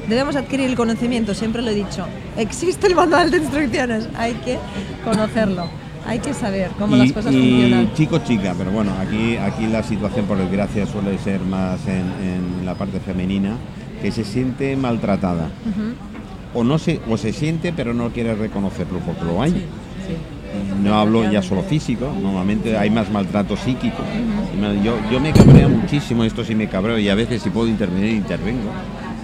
Debemos adquirir el conocimiento, siempre lo he dicho. Existe el manual de instrucciones, hay que conocerlo, hay que saber cómo y, las cosas y funcionan. chico chica, pero bueno, aquí, aquí la situación por desgracia suele ser más en, en la parte femenina, que se siente maltratada. O no se, o se siente pero no quiere reconocerlo porque lo hay. No hablo ya solo físico, normalmente hay más maltrato psíquico. Yo, yo me cabreo muchísimo, esto sí me cabreo y a veces si puedo intervenir, intervengo.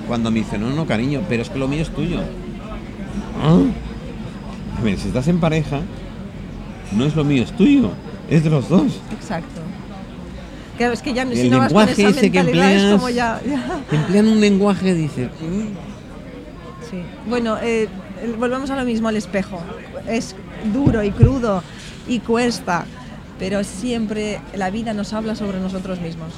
Cuando me dicen, no, no, cariño, pero es que lo mío es tuyo. ¿Ah? A ver, si estás en pareja, no es lo mío, es tuyo, es de los dos. Exacto. Claro, es que ya El si no vas con lenguaje esa ese que es empleas, como ya... ya- emplean un lenguaje, dices, "Mm". Sí. Bueno, eh, volvemos a lo mismo, al espejo. Es duro y crudo y cuesta, pero siempre la vida nos habla sobre nosotros mismos.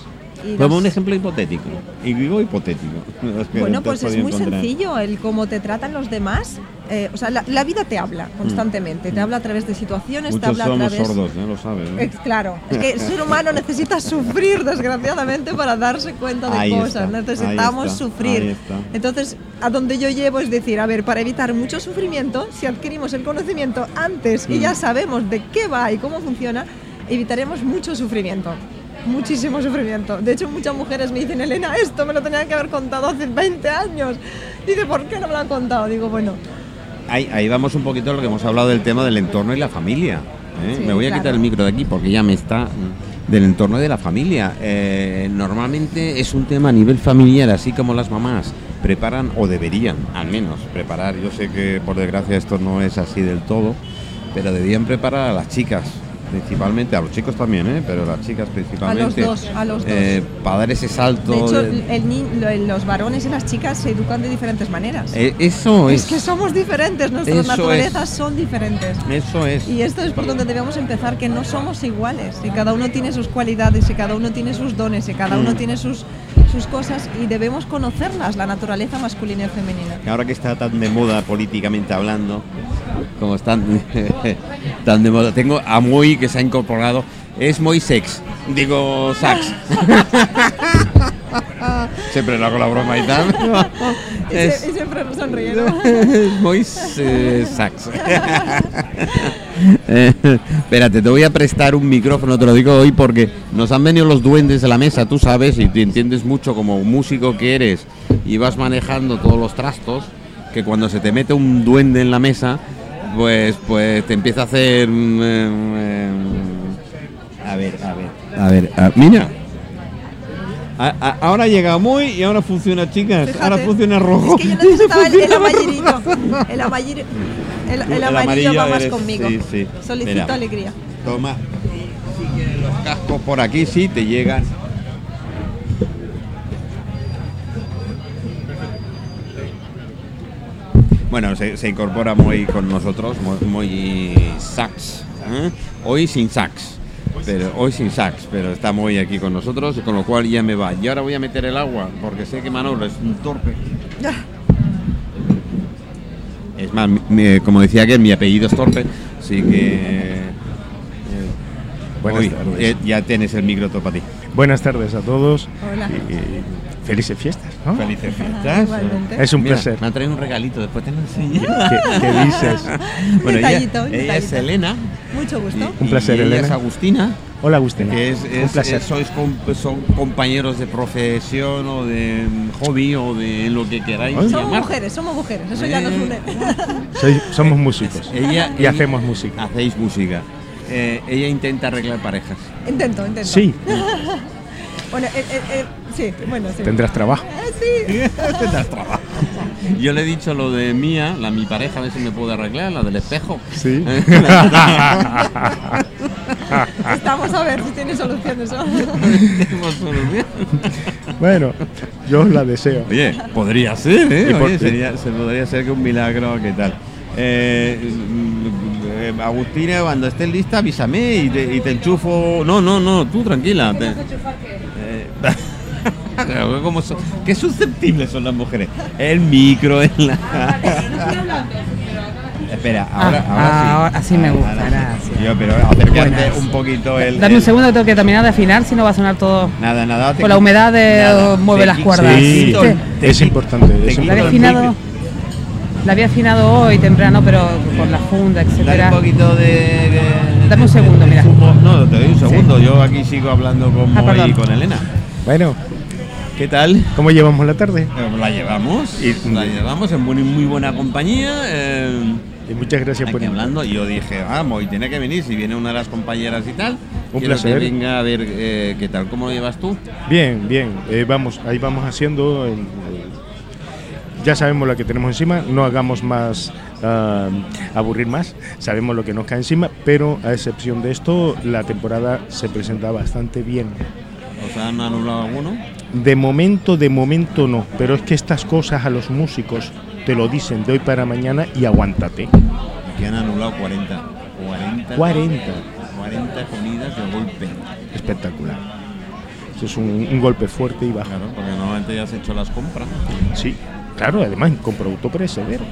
Como un ejemplo hipotético. Y digo hipotético. Bueno, pues es muy encontrar. sencillo el cómo te tratan los demás. Eh, o sea, la, la vida te habla constantemente, te habla a través de situaciones, te Mm. Muchos habla a somos través... sordos, ¿eh? lo sabes. ¿eh? Claro, es que el ser humano necesita sufrir, desgraciadamente, para darse cuenta de Ahí cosas. está, Necesitamos está, sufrir. Entonces, a donde yo llevo es decir, a ver, para evitar mucho sufrimiento, si adquirimos el conocimiento antes y Mm. ya sabemos de qué va y cómo funciona, evitaremos mucho sufrimiento. Muchísimo sufrimiento. De hecho, muchas mujeres me dicen, Elena, esto me lo tenían que haber contado hace 20 años. Dice, ¿por qué no me lo han contado? Digo, bueno, Ahí, ahí vamos un poquito a lo que hemos hablado del tema del entorno y la familia. ¿eh? Sí, me voy a claro. quitar el micro de aquí porque ya me está mm, del entorno de la familia. Eh, normalmente es un tema a nivel familiar, así como las mamás preparan, o deberían al menos preparar. Yo sé que por desgracia esto no es así del todo, pero deberían preparar a las chicas principalmente, a los chicos también, ¿eh? pero a las chicas principalmente. dos, a los dos. eh, para dar ese salto. de hecho, de- el los varones y las chicas se educan de diferentes maneras. Eh, eso es. Es que somos diferentes, nuestras naturalezas es. son diferentes. Eso es. Y esto es por donde debemos empezar, que no somos iguales, y cada uno tiene sus cualidades, y cada uno tiene sus dones, y cada uno Mm. tiene sus, sus cosas, y debemos conocerlas, la naturaleza masculina y femenina. Ahora que está tan de moda políticamente hablando, como están tan de moda. Tengo a Moy que se ha incorporado. Es Moy Sex. Digo Sax. Siempre le hago la broma y tal. Y, Es- se- y siempre sonríe, ¿no? es Moy eh, Sax. Eh, espérate, te voy a prestar un micrófono, te lo digo hoy porque nos han venido los duendes de la mesa, tú sabes, y te entiendes mucho como músico que eres y vas manejando todos los trastos, que cuando se te mete un duende en la mesa, pues, pues te empieza a hacer... mm, eh, a ver, a ver. A ver, a- mira. A- a- ahora llega muy y ahora funciona, chicas. Fíjate. Ahora funciona rojo. Es que yo necesitaba el, el amarillito. El, amarillito- el, el El amarillo, va más eres- conmigo. sí, sí. Solicito Mira. alegría. Toma. Si los cascos por aquí, sí, te llegan. Bueno, se, se incorpora muy con nosotros, muy, muy sax. ¿eh? Hoy sin sax. Pero hoy sin sax, pero está muy aquí con nosotros, con lo cual ya me va. Y ahora voy a meter el agua, porque sé que Manolo es un torpe. Es más, como decía que mi apellido es torpe, así que. eh, Buenas hoy, tardes. eh, ya tienes el micro todo para ti. Buenas tardes a todos. Hola. Y, y felices fiestas, ¿no? Felices fiestas. Igualmente. Es un Mira, placer. Me han traído un regalito, después te lo enseño. ¿Qué, qué dices? Bueno, ella, detallito, un ella es. Elena. Mucho gusto. y- Un placer, y ella Elena. es Agustina. Hola, Agustina. Que es, un placer. es- sois com- son compañeros de profesión o de mm, hobby o de lo que queráis. Somos llamar. mujeres, somos mujeres. Eso ya nos Eh. une. Soy- somos músicos. Ella, y ella- hacemos música. Hacéis música. Eh, ella intenta arreglar parejas. intento, intento. Sí, Bueno, eh, eh, eh, sí, bueno, sí. tendrás trabajo. Ah, sí. Tendrás trabajo. Yo le he dicho lo de mía, la mi pareja, a ver si me puede arreglar, la del espejo. Sí. Estamos a ver si tiene solución eso. Solución. bueno, yo os la deseo. Oye, podría ser, ¿eh? Sería- se podría ser que un milagro, ¿qué tal? Eh, mm, eh, Agustina, cuando estés lista, avísame y te, y te enchufo. No, no, no, tú tranquila. te- ¿cómo son? Qué susceptibles son las mujeres. El micro, en la. Espera, ahora, Ah, ahora sí. ahora sí me gusta, Ahora gracias. Yo, pero acércate un poquito el. Dame un segundo tengo que terminar de afinar, si no va a sonar todo. Nada, nada. Con la humedad de- nada, mueve te las cuerdas. Sí, Sí. te es importante, te es quito La había el afinado, la había afinado hoy temprano, pero por la funda, Dale etcétera. un poquito de. de- Dame un segundo, de mira. No, te doy un segundo. Yo aquí sigo hablando con Ah, y con Elena. Bueno, ¿Qué tal? ¿cómo llevamos la tarde? Eh, La llevamos. Y- la llevamos en muy, muy buena compañía. eh, Y muchas gracias por hablando. Y yo dije, ah, Moy tiene que venir. Si viene una de las compañeras y tal. Un placer. que venga a ver eh, qué tal. ¿Cómo lo llevas tú? Bien, bien. eh, vamos, ahí vamos haciendo. ya sabemos lo que tenemos encima. No hagamos más ah, aburrir más. Sabemos lo que nos cae encima, pero a excepción de esto, la temporada se presenta bastante bien. ¿Os han anulado alguno? De momento, de momento no. Pero es que estas cosas a los músicos te lo dicen de hoy para mañana y aguántate. Aquí han anulado 40. 40. 40. 40 comidas de golpe. Espectacular. Eso es un, un golpe fuerte y bajo. Claro, porque normalmente ya has hecho las compras. Sí, claro, además con producto perecedero.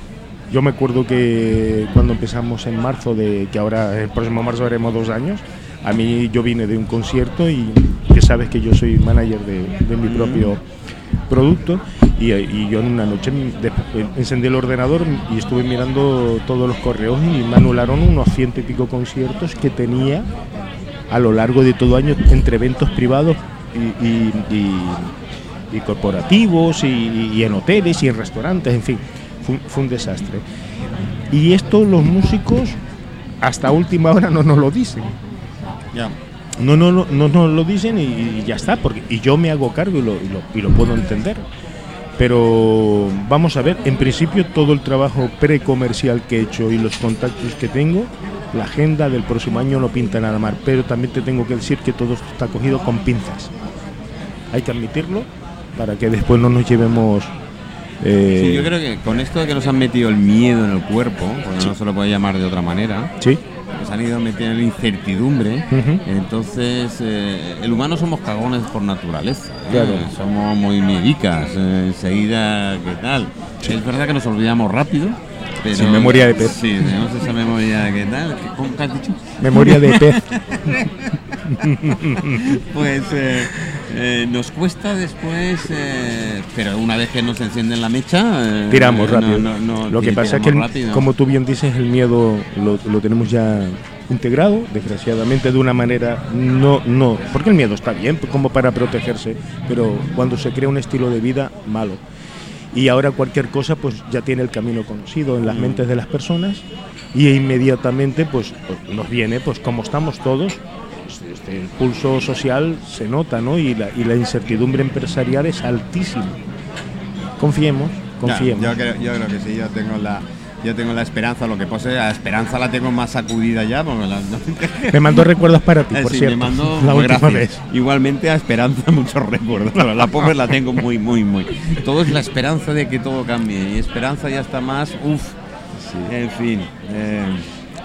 Yo me acuerdo que cuando empezamos en marzo, de que ahora el próximo marzo haremos dos años, a mí yo vine de un concierto y que sabes que yo soy manager de, mi propio producto y, yo en una noche encendí el ordenador y estuve mirando todos los correos y me anularon unos ciento y pico conciertos que tenía a lo largo de todo año entre eventos privados y, corporativos y, en hoteles y en restaurantes, en fin, fue, fue un desastre. Y esto los músicos hasta última hora no nos lo dicen. Ya. No, no, no, no nos lo dicen y, y ya está, porque y yo me hago cargo y lo, y lo- y lo puedo entender. Pero vamos a ver, en principio todo el trabajo precomercial que he hecho y los contactos que tengo, la agenda del próximo año no pinta nada mal, pero también te tengo que decir que todo esto está cogido con pinzas. Hay que admitirlo para que después no nos llevemos... eh, Sí, yo creo que con esto de que nos han metido el miedo en el cuerpo, porque no se lo puede llamar de otra manera, sí, nos han ido metiendo la incertidumbre, entonces eh, el humano somos cagones por naturaleza, ¿eh? Claro. somos muy medicas, eh, enseguida, ¿qué tal? Es verdad que nos olvidamos rápido, Pero, Sí, memoria de pez. Sí, tenemos esa memoria de qué tal. ¿Qué, cómo has dicho? Memoria de pez. Pues eh, nos cuesta después, eh, pero una vez que nos encienden la mecha, eh, Tiramos rápido. no- no- lo que pasa es que, el- como tú bien dices, el miedo lo, lo tenemos ya integrado, desgraciadamente, de una manera no, no, porque el miedo está bien, como para protegerse, pero cuando se crea un estilo de vida, malo. Y ahora cualquier cosa, pues ya tiene el camino conocido en las Mm. mentes de las personas y inmediatamente, pues, pues, nos viene, pues como estamos todos, este, el pulso social se nota, ¿no? Y la, y la incertidumbre empresarial es altísima. Confiemos, Ya, confiemos. yo, creo, yo creo que sí, yo tengo la, yo tengo la esperanza, lo que que la esperanza la tengo más sacudida ya, porque la, Me mandó recuerdos para ti, Eh, por sí, cierto. me mandó la última gracias. vez. Igualmente a Esperanza muchos recuerdos. pero La pobre la tengo muy, muy, muy. Todo es la esperanza de que todo cambie. Y Esperanza ya está más, uff. En fin. eh,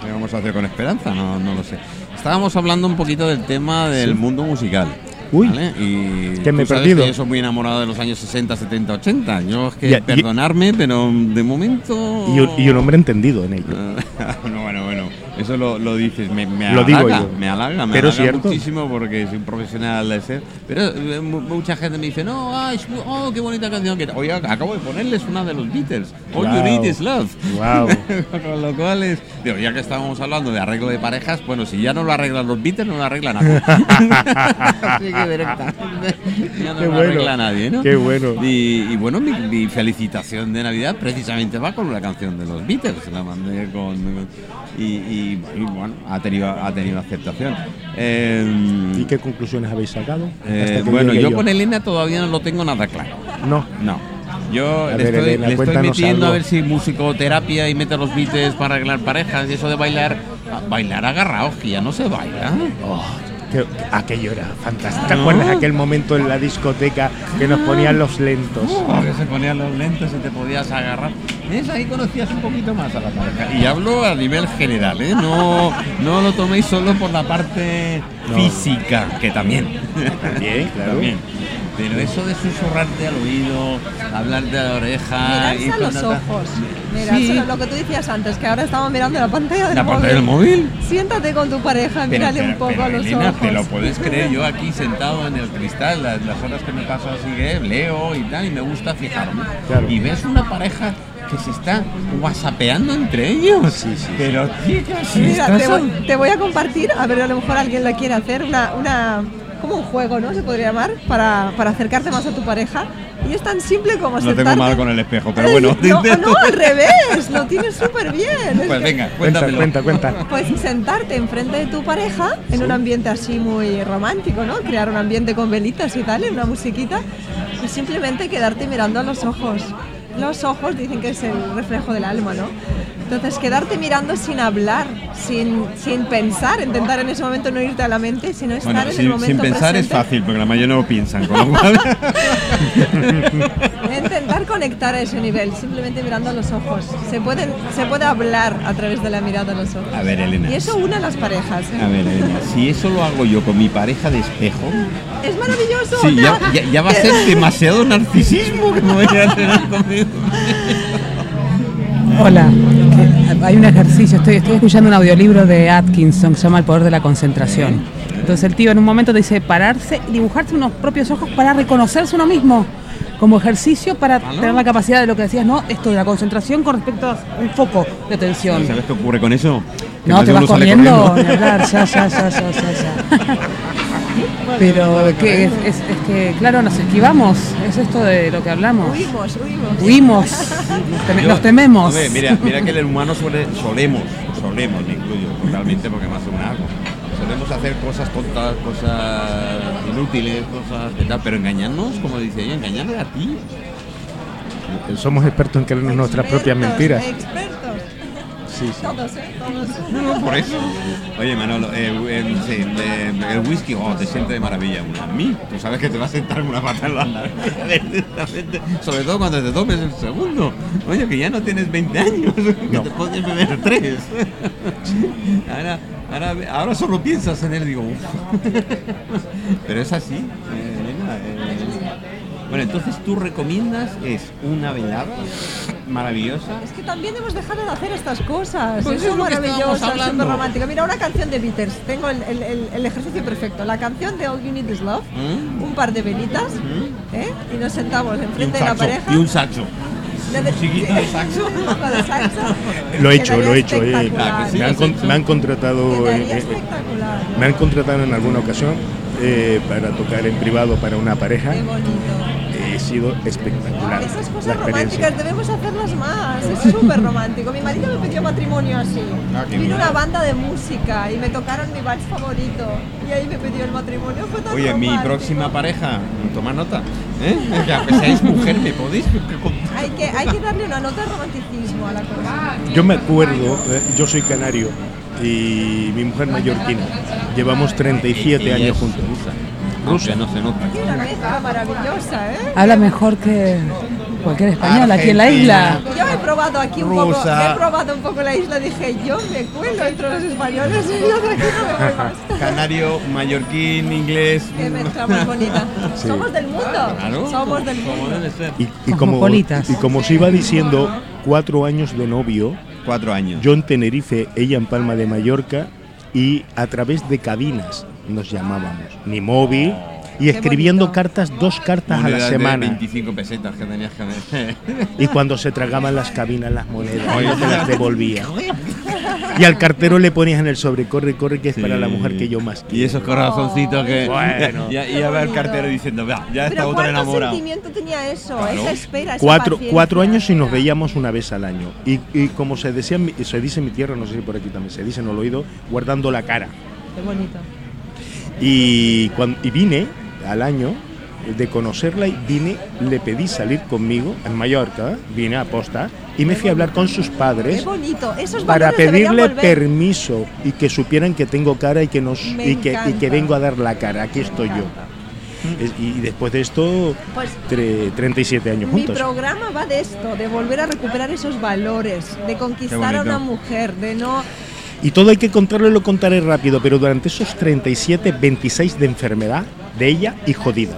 ¿Qué vamos a hacer con Esperanza? No, no lo sé. Estábamos hablando un poquito del tema del mundo musical. Uy, ¿vale? Y que me he perdido. que yo soy muy enamorado de los años 60, 70, 80. Yo es que y- perdonarme, pero de momento. Y un, y un hombre entendido en ello. no, bueno, bueno, eso lo, lo dices, me, me Lo halaga, digo yo. me halaga, me Pero halaga cierto. muchísimo porque soy un profesional de ser. Pero eh, mu- mucha gente me dice, no, ay, es oh, qué bonita canción. Que Oye, acabo de ponerles una de los Beatles, All You Guau. Need Is Love. Guau. Con lo cual es, digo, ya que estábamos hablando de arreglo de parejas, bueno, si ya no lo arreglan los Beatles, no lo arregla nadie. Así que directamente ya no Qué lo bueno, arregla nadie, ¿no? qué bueno. Y, y bueno, mi, mi felicitación de Navidad precisamente va con una canción de los Beatles. La mandé con. Y, y- y, bueno, ha tenido, ha tenido aceptación. Eh, ¿Y qué conclusiones habéis sacado? eh, bueno, llegue yo, con Elena todavía no lo tengo nada claro. No, No. Yo A le, ver, estoy, Elena, le estoy metiendo a algo. ver si musicoterapia y mete los Beatles para arreglar parejas y eso de bailar. ah, Bailar agarrados, que ya no se baila. Oh, que- aquello era fantástico. ¿Te ¿No? acuerdas aquel momento en la discoteca que nos ponían los lentos? Oh, que se ponían los lentes y te podías agarrar. ¿Ves? Ahí conocías un poquito más a la pareja. Y hablo a nivel general, ¿eh? No, no lo toméis solo por la parte No. física, que también. También, claro. También. Pero eso de susurrarte al oído, hablarte a la oreja... Mirarse a los ojos. Sí. lo que tú decías antes, que ahora estamos mirando la pantalla del ¿La móvil. pantalla del móvil? Siéntate con tu pareja, Pero, mírale pero- un poco pero, a los Elena, ojos. te lo puedes creer, yo aquí sentado en el cristal, las, las horas que me paso así, que leo y tal, y me gusta fijarme. Claro. Y ves una pareja que se está whatsappeando entre ellos. Sí, sí, sí. Pero, chicas, Mira, te voy, te voy a compartir, a ver, a lo mejor alguien la quiere hacer, una, una como un juego, ¿no? Se podría llamar, para, para acercarte más a tu pareja. Y es tan simple como Lo sentarte... tengo mal con el espejo, pero bueno. no, no, al revés, lo tienes súper bien. Es Pues que- venga, Cuenta, cuéntamelo. cuenta, cuenta. Pues sentarte enfrente de tu pareja en un ambiente así muy romántico, ¿no? Crear un ambiente con velitas y tal, y una musiquita, y simplemente quedarte mirando a los ojos. Los ojos dicen que es el reflejo del alma, ¿no? Entonces, quedarte mirando sin hablar, sin, sin pensar, intentar en ese momento no irte a la mente, sino estar Bueno, en el sin, momento sin pensar es fácil, porque la mayoría no piensan, con lo cual... Intentar conectar a ese nivel, simplemente mirando a los ojos. Se, pueden, se puede hablar a través de la mirada a los ojos. A ver, Elena. Y eso une a las parejas. ¿eh? A ver, Elena, si eso lo hago yo con mi pareja de espejo, Es maravilloso. sí, te ya, va- ya- ya va a ser demasiado narcisismo que me voy a tener conmigo. Hola, hay un ejercicio, estoy, estoy escuchando un audiolibro de Atkinson que se llama El poder de la concentración. Entonces el tío en un momento te dice pararse y dibujarse unos propios ojos para reconocerse uno mismo, como ejercicio para tener la capacidad de lo que decías, ¿no? Esto de la concentración con respecto a un foco de atención. ¿Sabes qué ocurre con eso? No, te vas corriendo, hablar, ya, ya, ya, ya, ya, ya. Pero que es, es- es que, claro, nos esquivamos, es esto de lo que hablamos. Huimos, huimos. Huimos, nos, teme- Yo- nos tememos. A ver, mira, mira que el humano suele, solemos, solemos, me incluyo totalmente porque más un hago. Solemos hacer cosas tontas, cosas inútiles, cosas de tal, pero engañarnos, como dice ella, engañarle a ti. Somos expertos en creernos nuestras propias mentiras. Expertos. Sí, sí. Todos, ¿eh? Todos. No, no, por eso. Oye, Manolo, eh, eh, sí, eh, el whisky, oh, te siente de maravilla. A mí, tú sabes que te va a sentar una pata en la nariz, directamente. Sobre todo cuando te tomes el segundo. Oye, que ya no tienes 20 años, que No. te puedes beber tres. Ahora, ahora, ahora solo piensas en él, digo, uf. Pero es así, eh, Bueno, entonces tú recomiendas es una velada maravillosa. Es que también hemos dejado de hacer estas cosas. Pues es maravilloso, hablando. súper romántico. Mira, una canción de Beatles. Tengo el, el- el- el ejercicio perfecto. La canción de All You Need Is Love, ¿Mm? un par de velitas, ¿eh? y nos sentamos enfrente de la pareja. Y un saxo. de- de- musiquita de saxo. un poco de saxo. Lo he hecho, lo he hecho. eh. sí, me, han con- me han contratado. eh, eh, me han contratado en alguna ocasión eh, para tocar en privado para una pareja. Qué bonito. He sido espectacular. Esas la cosas románticas debemos hacerlas más. Es súper romántico. Mi marido me pidió matrimonio así. Ah, Vino una banda de música y me tocaron mi vals favorito. Y ahí me pidió el matrimonio. Fue tan Oye, mi romántico. próxima pareja, toma nota. ¿eh? Que aunque seáis mujer, me podéis. Hay que, hay que darle una nota de romanticismo a la cosa. Yo me acuerdo, eh, yo soy canario y mi mujer mallorquina. Llevamos 37 Ella años juntos. rusa. No se nota. Qué una mezcla maravillosa, ¿eh? Habla mejor que cualquier español aquí en la isla. Yo he probado aquí un poco, he probado un poco la isla, dije, yo me cuelo entre los españoles y yo de aquí no me voy más. Canario, mallorquín, inglés. Qué mezcla más bonita. Sí. Somos del mundo. Claro, Somos del mundo. Y, y como, y como os iba diciendo, cuatro años de novio, Cuatro yo en Tenerife, ella en Palma de Mallorca, y a través de cabinas nos llamábamos, ni móvil, y Qué escribiendo cartas, dos cartas a la de semana. 25 pesetas que tenías que ver. Y cuando se tragaban las cabinas las monedas, no te las devolvía. Y al cartero le ponías en el sobre, corre, corre, que es para la mujer que yo más Y quiero. esos corazoncitos que. Bueno. Y, y a ver el cartero diciendo, vea, ya está Pero otro ¿cuánto enamorado. sentimiento tenía eso? Claro. Esa espera, esa Cuatro, paciencia. cuatro años y nos veíamos una vez al año. Y, y como se, decía, en se dice en mi tierra, no sé si por aquí también se dice, no lo he oído, guardando la cara. Qué bonito. Y, cuando, y vine al año de conocerla y vine, le pedí salir conmigo en Mallorca, vine a posta y me fui a hablar con sus padres. Esos para pedirle permiso y que supieran que tengo cara y que, nos, y que, y que vengo a dar la cara. Aquí estoy yo. Es- Y después de esto, Pues tre- 37 años mi juntos. programa va de esto, de volver a recuperar esos valores, de conquistar a una mujer, de no... Y todo hay que contarlo y lo contaré rápido, pero durante esos 37, 26 de enfermedad de ella y jodida.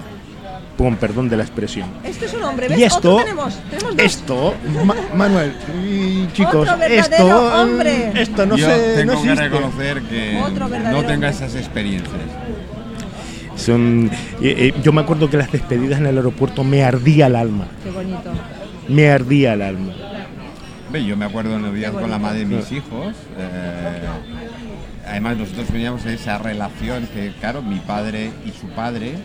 Con perdón de la expresión. Esto es un hombre, ¿ves? Y esto, Otro tenemos, tenemos dos. esto, Ma- Manuel, y chicos, Otro verdadero esto, hombre. esto no Yo se, tengo no que existe. reconocer que no tenga hombre. esas experiencias. Son, eh, eh, yo me acuerdo que las despedidas en el aeropuerto me ardía el alma, Qué bonito. me ardía el alma. Ve, yo me acuerdo en los días Qué con la madre de mis hijos. eh, además, nosotros teníamos esa relación que, claro, mi padre y su padre,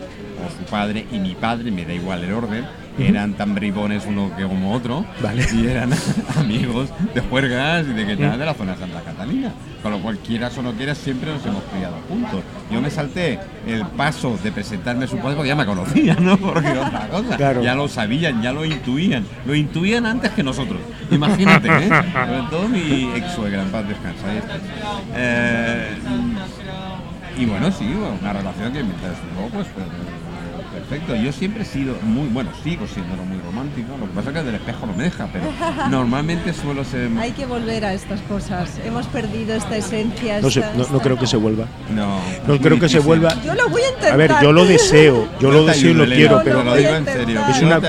o su padre y mi padre, me da igual el orden, eran tan bribones uno que como otro. Vale. Y eran amigos de juergas y de que tal, de la zona de Santa Catalina. Con lo cual, quieras o no quieras, siempre nos hemos criado juntos. Yo me salté el paso de presentarme a su padre porque ya me conocían, ¿no? Porque otra cosa. Claro. Ya lo sabían, ya lo intuían. Lo intuían antes que nosotros. Imagínate, ¿eh? Sobre todo mi ex suegra, en paz descansa. Eh, y bueno, sí, una relación que mientras duró, pues, pues, perfecto. Yo siempre he sido muy, bueno, sigo siendo muy romántico. Lo que pasa es que del espejo no me deja, pero normalmente suelo ser. Hay que volver a estas cosas. Hemos perdido esta esencia. No, sé, esta- no, no creo que se vuelva. No, No creo que se vuelva. Yo lo voy a intentar. A ver, yo lo deseo, yo lo deseo y lo Elena, quiero, pero lo digo en serio. es una,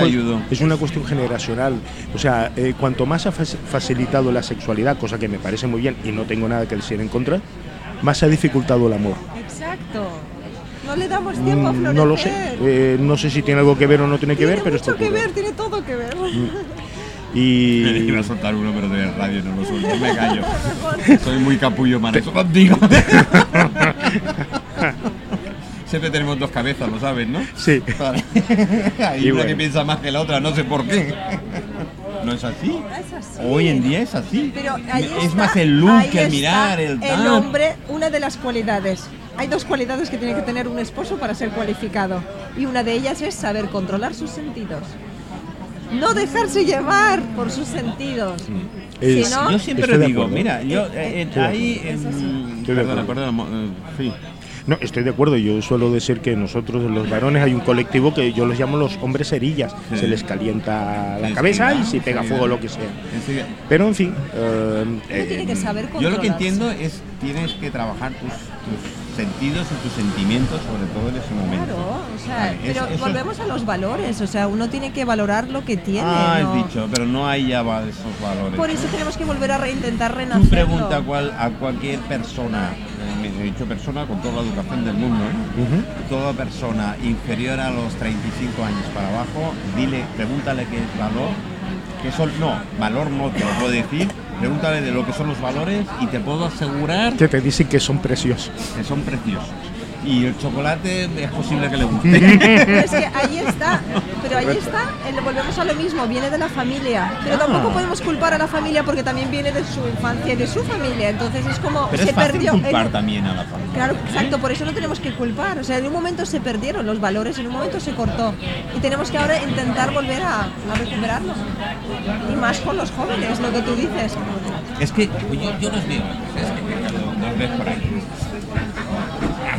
es una cuestión generacional. O sea, eh, cuanto más ha fac- facilitado la sexualidad, cosa que me parece muy bien y no tengo nada que decir en contra, más ha dificultado el amor. Exacto. No le damos tiempo a Mm, florecer. No lo sé. Eh, no sé si tiene algo que ver o no tiene que Tiene ver, pero mucho esto que ocurre. ver, tiene todo que ver. Y Iba a soltar uno, pero de radio no lo suelto. Me callo. Soy muy capullo manejo contigo. Siempre tenemos dos cabezas, lo sabes, ¿no? sí, Vale. Hay Y una bueno. que piensa más que la otra, no sé por qué. ¿No es así? Es así. Hoy en día es así. Pero ahí es está- más el look, ahí el mirar, el El hombre, una de las cualidades. Hay dos cualidades que tiene que tener un esposo para ser cualificado. Y una de ellas es saber controlar sus sentidos. No dejarse llevar por sus sentidos. Es- Si no, Yo siempre digo, mira, yo eh, de ahí. Perdona, perdona, eh, sí. No, estoy de acuerdo. Yo suelo decir que nosotros, los varones, hay un colectivo que yo los llamo los hombres cerillas. Sí. Se les calienta la Sí, cabeza sí, y si pega sí. fuego lo que sea. Pero en fin. eh, tiene que saber Yo lo que entiendo es tienes que trabajar tus, tus sentidos y tus sentimientos, sobre todo en ese momento. Claro, o sea, Vale, pero eso- eso- volvemos a los valores, o sea, uno tiene que valorar lo que tiene. Ah, ¿no? has dicho, pero no hay ya va- esos valores. Por eso tenemos que volver a re- intentar renacer. Tú pregunta a, cual- a cualquier persona, eh, me he dicho persona con toda la educación del mundo, ¿eh? Toda persona inferior a los 35 años para abajo, dile, pregúntale qué es valor, qué son, no, valor no te lo puedo decir, pregúntale de lo que son los valores y te puedo asegurar Que te dicen que son preciosos. que son preciosos. Y el chocolate es posible que le guste. Pero es que ahí está, pero ahí está, el- volvemos a lo mismo, viene de la familia. Pero Ah. tampoco podemos culpar a la familia porque también viene de su infancia y de su familia. Entonces es como Pero se es fácil perdió. culpar en- también a la familia. Claro, ¿eh? exacto, por eso no tenemos que culpar. O sea, en un momento se perdieron los valores, en un momento se cortó. Y tenemos que ahora intentar volver a, a recuperarlo. Y más con los jóvenes, lo que tú dices. Es que yo, yo los veo, es que los ves por ahí.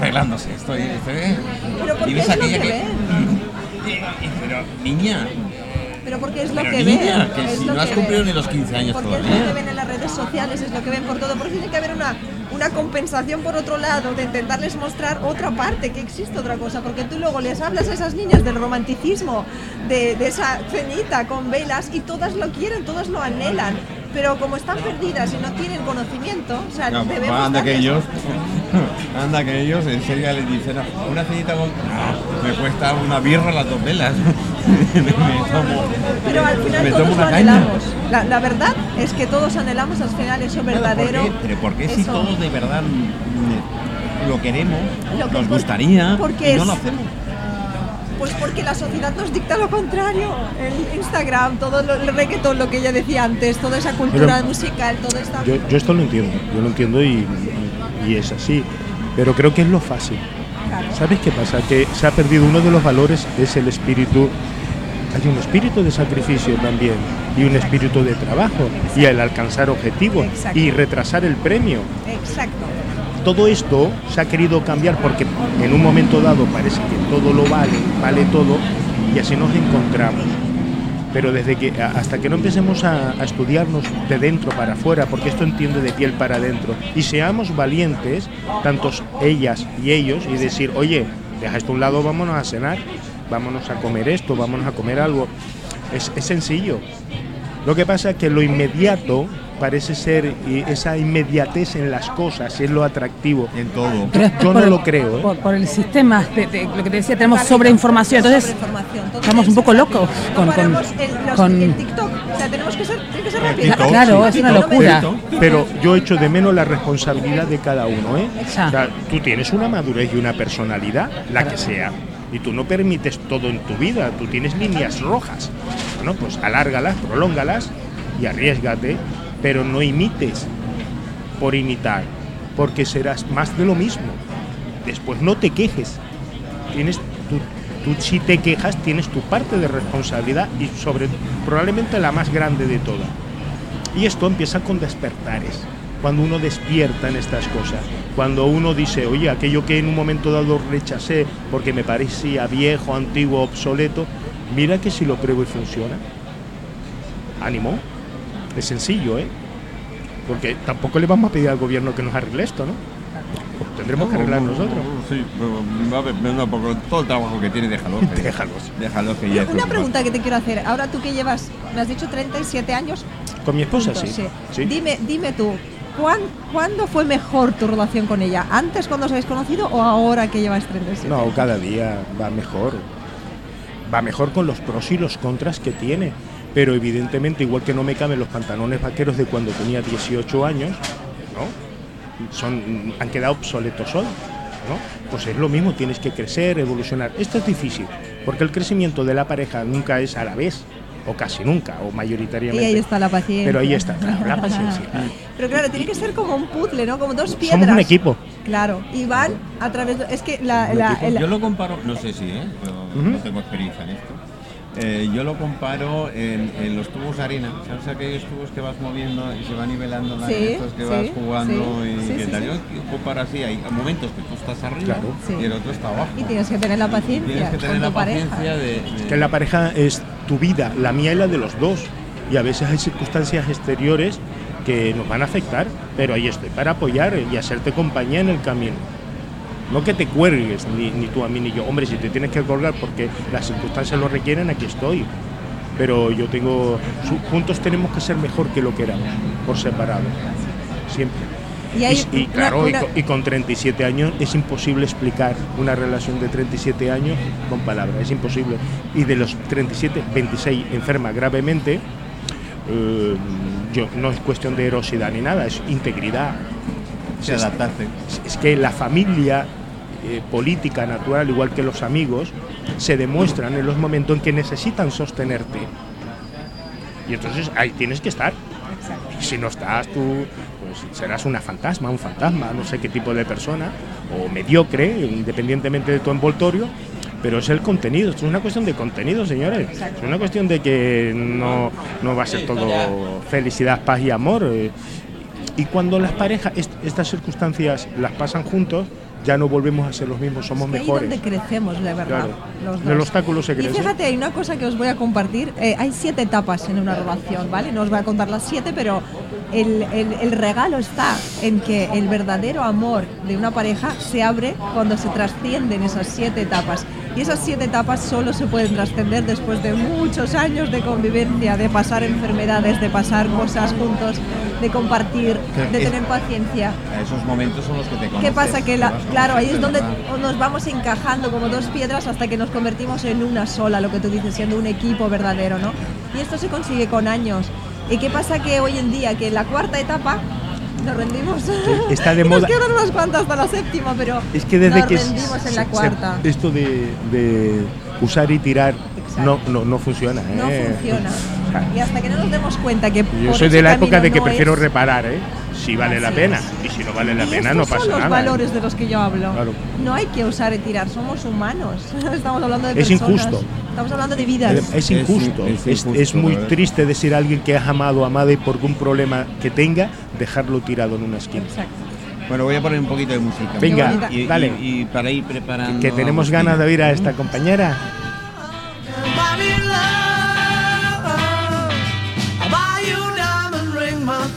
Arreglándose, estoy. estoy Pero ¿por y ves es lo aquella que que. ven? Pero, niña, Pero porque es lo Pero que niña, ven. que es si no has cumplido ven. ni los 15 años Porque es todavía. lo que ven en las redes sociales, es lo que ven por todo. Por eso tiene que haber una, una compensación por otro lado, de intentarles mostrar otra parte, que existe otra cosa. Porque tú luego les hablas a esas niñas del romanticismo, de, de esa cenita con velas, y todas lo quieren, todas lo anhelan. Pero como están perdidas y no tienen conocimiento, o sea, No, debemos anda que ellos, anda que ellos en serio les dicen, "No, una cenita con, "Ah, me cuesta una birra las dos velas. me tomo, Pero al final me todos tomo lo una caña. anhelamos. La, la verdad es que todos anhelamos al final eso verdadero. Pero ¿por qué si todos de verdad lo queremos, Lo que- nos gustaría porque y no lo hacemos? Pues porque la sociedad nos dicta lo contrario. El Instagram, todo lo, el reggaetón, lo que ella decía antes, toda esa cultura Pero- musical, todo esta... Yo, yo esto lo entiendo, yo lo entiendo y, y es así. Pero creo que es lo fácil. Claro. ¿Sabes qué pasa? Que se ha perdido uno de los valores, es el espíritu. Hay un espíritu de sacrificio también y un espíritu de trabajo y el alcanzar objetivos Exacto. y retrasar el premio. Exacto. Todo esto se ha querido cambiar porque en un momento dado parece que todo lo vale, vale todo y así nos encontramos. Pero desde que hasta que no empecemos a, a estudiarnos de dentro para afuera, porque esto entiende de piel para adentro, y seamos valientes, tantos ellas y ellos, y decir, oye, deja esto a un lado, vámonos a cenar, vámonos a comer esto, vámonos a comer algo. Es, es sencillo. Lo que pasa es que lo inmediato parece ser y esa inmediatez en las cosas es lo atractivo. En todo. Pero Yo no el- lo creo, ¿eh? Por, por el sistema, de, de- lo que te decía, tenemos sobreinformación. Entonces, estamos un poco locos con- No con- con- en TikTok. O sea, tenemos que ser, tiene que ser rápido. TikTok, claro, sí, es una locura. TikTok. Pero yo echo de menos la responsabilidad de cada uno, ¿eh? O sea, tú tienes una madurez y una personalidad, la que sea, y tú no permites todo en tu vida, tú tienes líneas rojas. Bueno, pues alárgalas, prolóngalas y arriesgate, pero no imites por imitar, porque serás más de lo mismo. Después no te quejes. Tienes tú, tú si te quejas tienes tu parte de responsabilidad y sobre probablemente la más grande de todas. Y esto empieza con despertares. Cuando uno despierta en estas cosas, cuando uno dice, oye, aquello que en un momento dado rechacé porque me parecía viejo, antiguo, obsoleto, mira que si lo pruebo y funciona. Ánimo. Es sencillo, ¿eh? Porque tampoco le vamos a pedir al gobierno que nos arregle esto, ¿no? Pues tendremos que arreglar nosotros. Sí, pero, a ver, no, porque todo el trabajo que tiene, déjalo. que- Déjalos. Déjalo que ya Una, pregunta que te quiero hacer. Ahora tú que llevas, me has dicho 37 años. Con mi esposa juntos, sí. sí. Dime, dime tú, ¿cuán- ¿cuándo fue mejor tu relación con ella? ¿Antes cuando os habéis conocido o ahora que llevas 37? No, cada día va mejor. Va mejor con los pros y los contras que tiene. Pero evidentemente, igual que no me caben los pantalones vaqueros de cuando tenía 18 años, ¿no? Son, han quedado obsoletos hoy, ¿no? Pues es lo mismo, tienes que crecer, evolucionar. Esto es difícil, porque el crecimiento de la pareja nunca es a la vez, o casi nunca, o Y mayoritariamente. ahí está la paciencia. Pero ahí está, claro, la paciencia. Pero claro, tiene que ser como un puzzle, ¿no? Como dos piedras. Somos un equipo. Claro, y van a través de... Es que la... La- el- Yo lo comparo, no sé si, ¿eh? Pero no tengo experiencia en esto. Eh, yo lo comparo en, en los tubos de arena. ¿Sabes aquellos tubos que vas moviendo y se va nivelando la Sí, estos que sí, vas jugando sí, y sí, que sí, tal? sí. Yo comparo así, hay momentos que tú estás arriba Claro. Y el otro está abajo. y tienes que tener la paciencia Tienes que tener con la tu pareja. paciencia de, de- que la pareja es tu vida, la mía y la de los dos. Y a veces hay circunstancias exteriores que nos van a afectar, pero ahí estoy para apoyar y hacerte compañía en el camino. No que te cuelgues, ni, ni tú a mí ni yo. Hombre, si te tienes que colgar porque las circunstancias lo requieren, aquí estoy. Pero yo tengo. Juntos tenemos que ser mejor que lo que éramos, por separado. Siempre. Y hay Y, y una- claro, y una- con- y con 37 años es imposible explicar una relación de 37 años con palabras, es imposible. Y de los 37, 26 enferma gravemente, eh, yo, no es cuestión de erosidad ni nada, es integridad. Se adaptaste. es- Es que la familia eh, política natural, igual que los amigos, se demuestran en los momentos en que necesitan sostenerte. Y entonces ahí tienes que estar. Y si no estás tú, pues serás una fantasma, un fantasma, no sé qué tipo de persona, o mediocre, independientemente de tu envoltorio, pero es el contenido, esto es una cuestión de contenido, señores. Es una cuestión de que no, no va a ser todo felicidad, paz y amor. Y cuando las parejas, est- estas circunstancias las pasan juntos, ya no volvemos a ser los mismos, somos Es que ahí mejores. donde crecemos, de verdad. Claro. los el dos. obstáculo se Y crece. fíjate, hay una cosa que os voy a compartir. Eh, hay siete etapas en una relación, ¿vale? No os voy a contar las siete, pero el, el- el regalo está en que el verdadero amor de una pareja se abre cuando se trascienden esas siete etapas. Y esas siete etapas solo se pueden trascender después de muchos años de convivencia, de pasar enfermedades, de pasar cosas juntos, de compartir, de es- tener paciencia. Esos momentos son los que te conoces. ¿Qué pasa? Que, la- claro, ahí es donde nos vamos encajando como dos piedras hasta que nos convertimos en una sola, lo que tú dices, siendo un equipo verdadero, ¿no? Y esto se consigue con años. ¿Y qué pasa que hoy en día, que en la cuarta etapa nos rendimos? está de moda. Nos quedan unas cuantas hasta la séptima, pero Es que desde nos que rendimos en la cuarta. esto de, de usar y tirar no, no, no funciona. No ¿eh? funciona. Y hasta que no nos demos cuenta que Yo por soy de la época de que no prefiero es- reparar, ¿eh? Si vale la pena. es. Y si no vale la y pena, estos no son pasa los nada. ¿eh? valores de los que yo hablo. Claro. No hay que usar y tirar, somos humanos. Estamos hablando de Es personas. injusto. Estamos hablando de vidas. Es, es injusto. Es Es, injusto, es muy triste decir a alguien que has amado, amada y por un problema que tenga, dejarlo tirado en una esquina. Exacto. Bueno, voy a poner un poquito de música. Venga, y, dale. Y, y para ir preparando. Que tenemos Agustina. ganas de oír a esta compañera.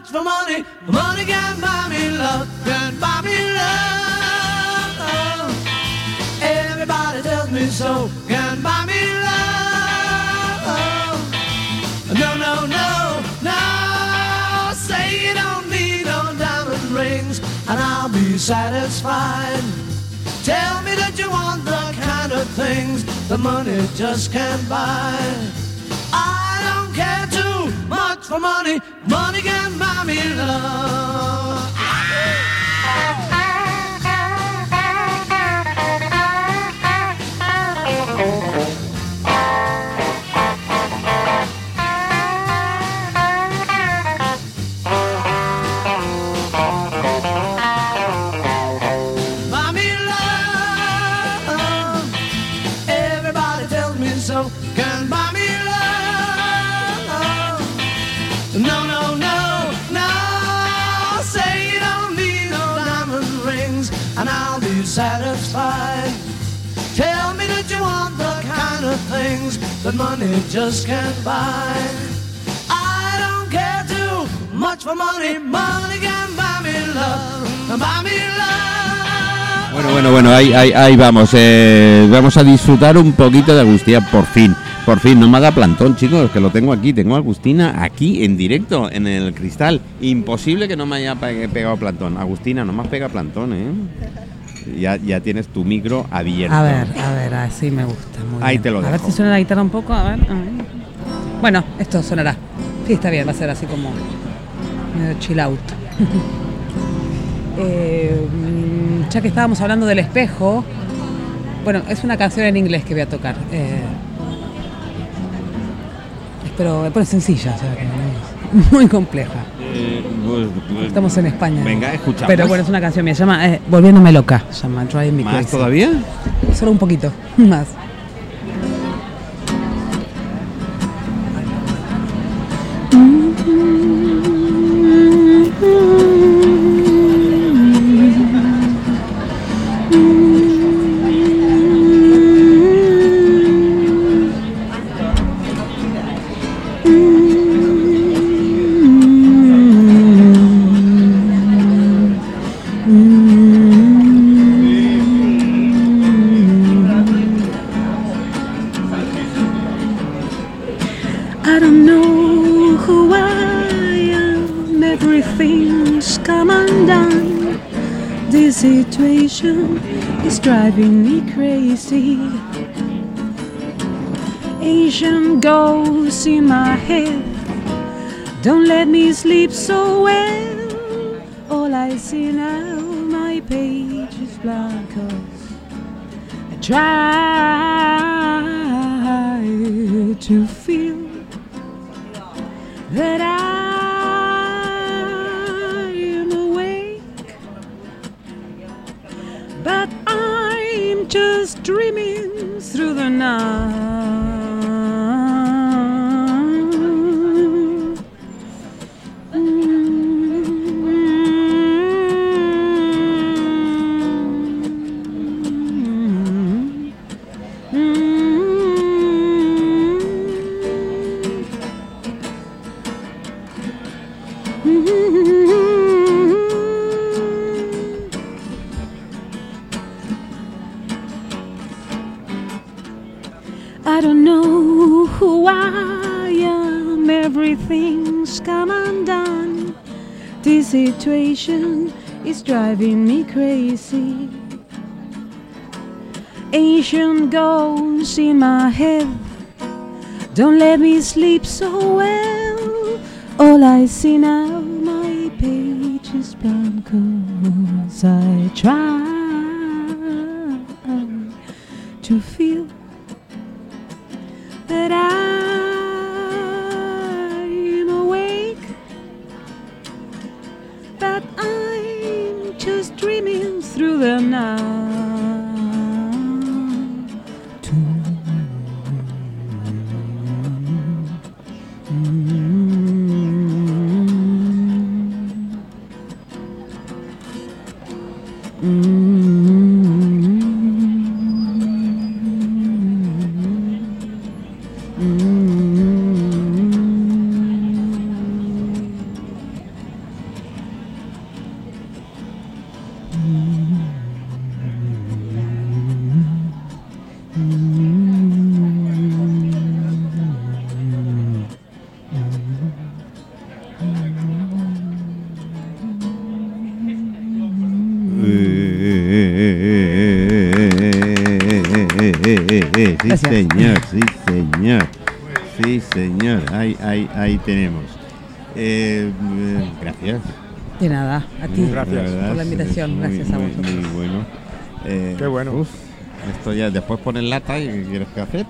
Much for money. Money can buy me love, can buy me love. Everybody tells me so, can buy me love. No, no, no, no. Say you don't need no diamond rings, and I'll be satisfied. Tell me that you want the kind of things the money just can't buy. I don't care much for money. Money can buy me love. Things that money just can't buy. I don't care too much for money. Money buy me love. Bueno, bueno, bueno, ahí, ahí, ahí vamos. eh, vamos a disfrutar un poquito de Agustina, por fin. Por fin, no me haga plantón, chicos, que lo tengo aquí. Tengo a Agustina aquí en directo, en el cristal. Imposible que no me haya pe- pegado plantón. Agustina, no me has pegado plantón, ¿eh? Ya, ya tienes tu micro abierto. A ver, a ver, así me gusta. muy Ahí bien. te lo A ver dejo. si suena la guitarra un poco, a ver. a ver. Bueno, esto sonará. Sí, está bien, va a ser así como medio chill out. Eh, ya que estábamos hablando del espejo, bueno, es una canción en inglés que voy a tocar. eh, pero, pero es sencilla, o sea, que no es muy compleja. Eh, pues- pues- Estamos en España. Venga, escuchamos. Pero bueno, es una canción mía, se llama eh, Volviéndome loca, se llama Driving Me ¿Más todavía? solo un poquito más. Crazy. Asian ghosts in my head. Don't let me sleep so well. All I see now, my page is blank. I try situation is driving me crazy. Ancient ghosts in my head. Don't let me sleep so well. All I see now, my page is blank. 'cause I try señor. Ahí, ahí, ahí tenemos. Eh, eh, gracias. De nada, a ti Gracias. La verdad, por la invitación. muy, Gracias a muy, vosotros. Muy bueno. Eh, Qué bueno. uf, esto ya después ponen lata y ¿qué quieres que hacer?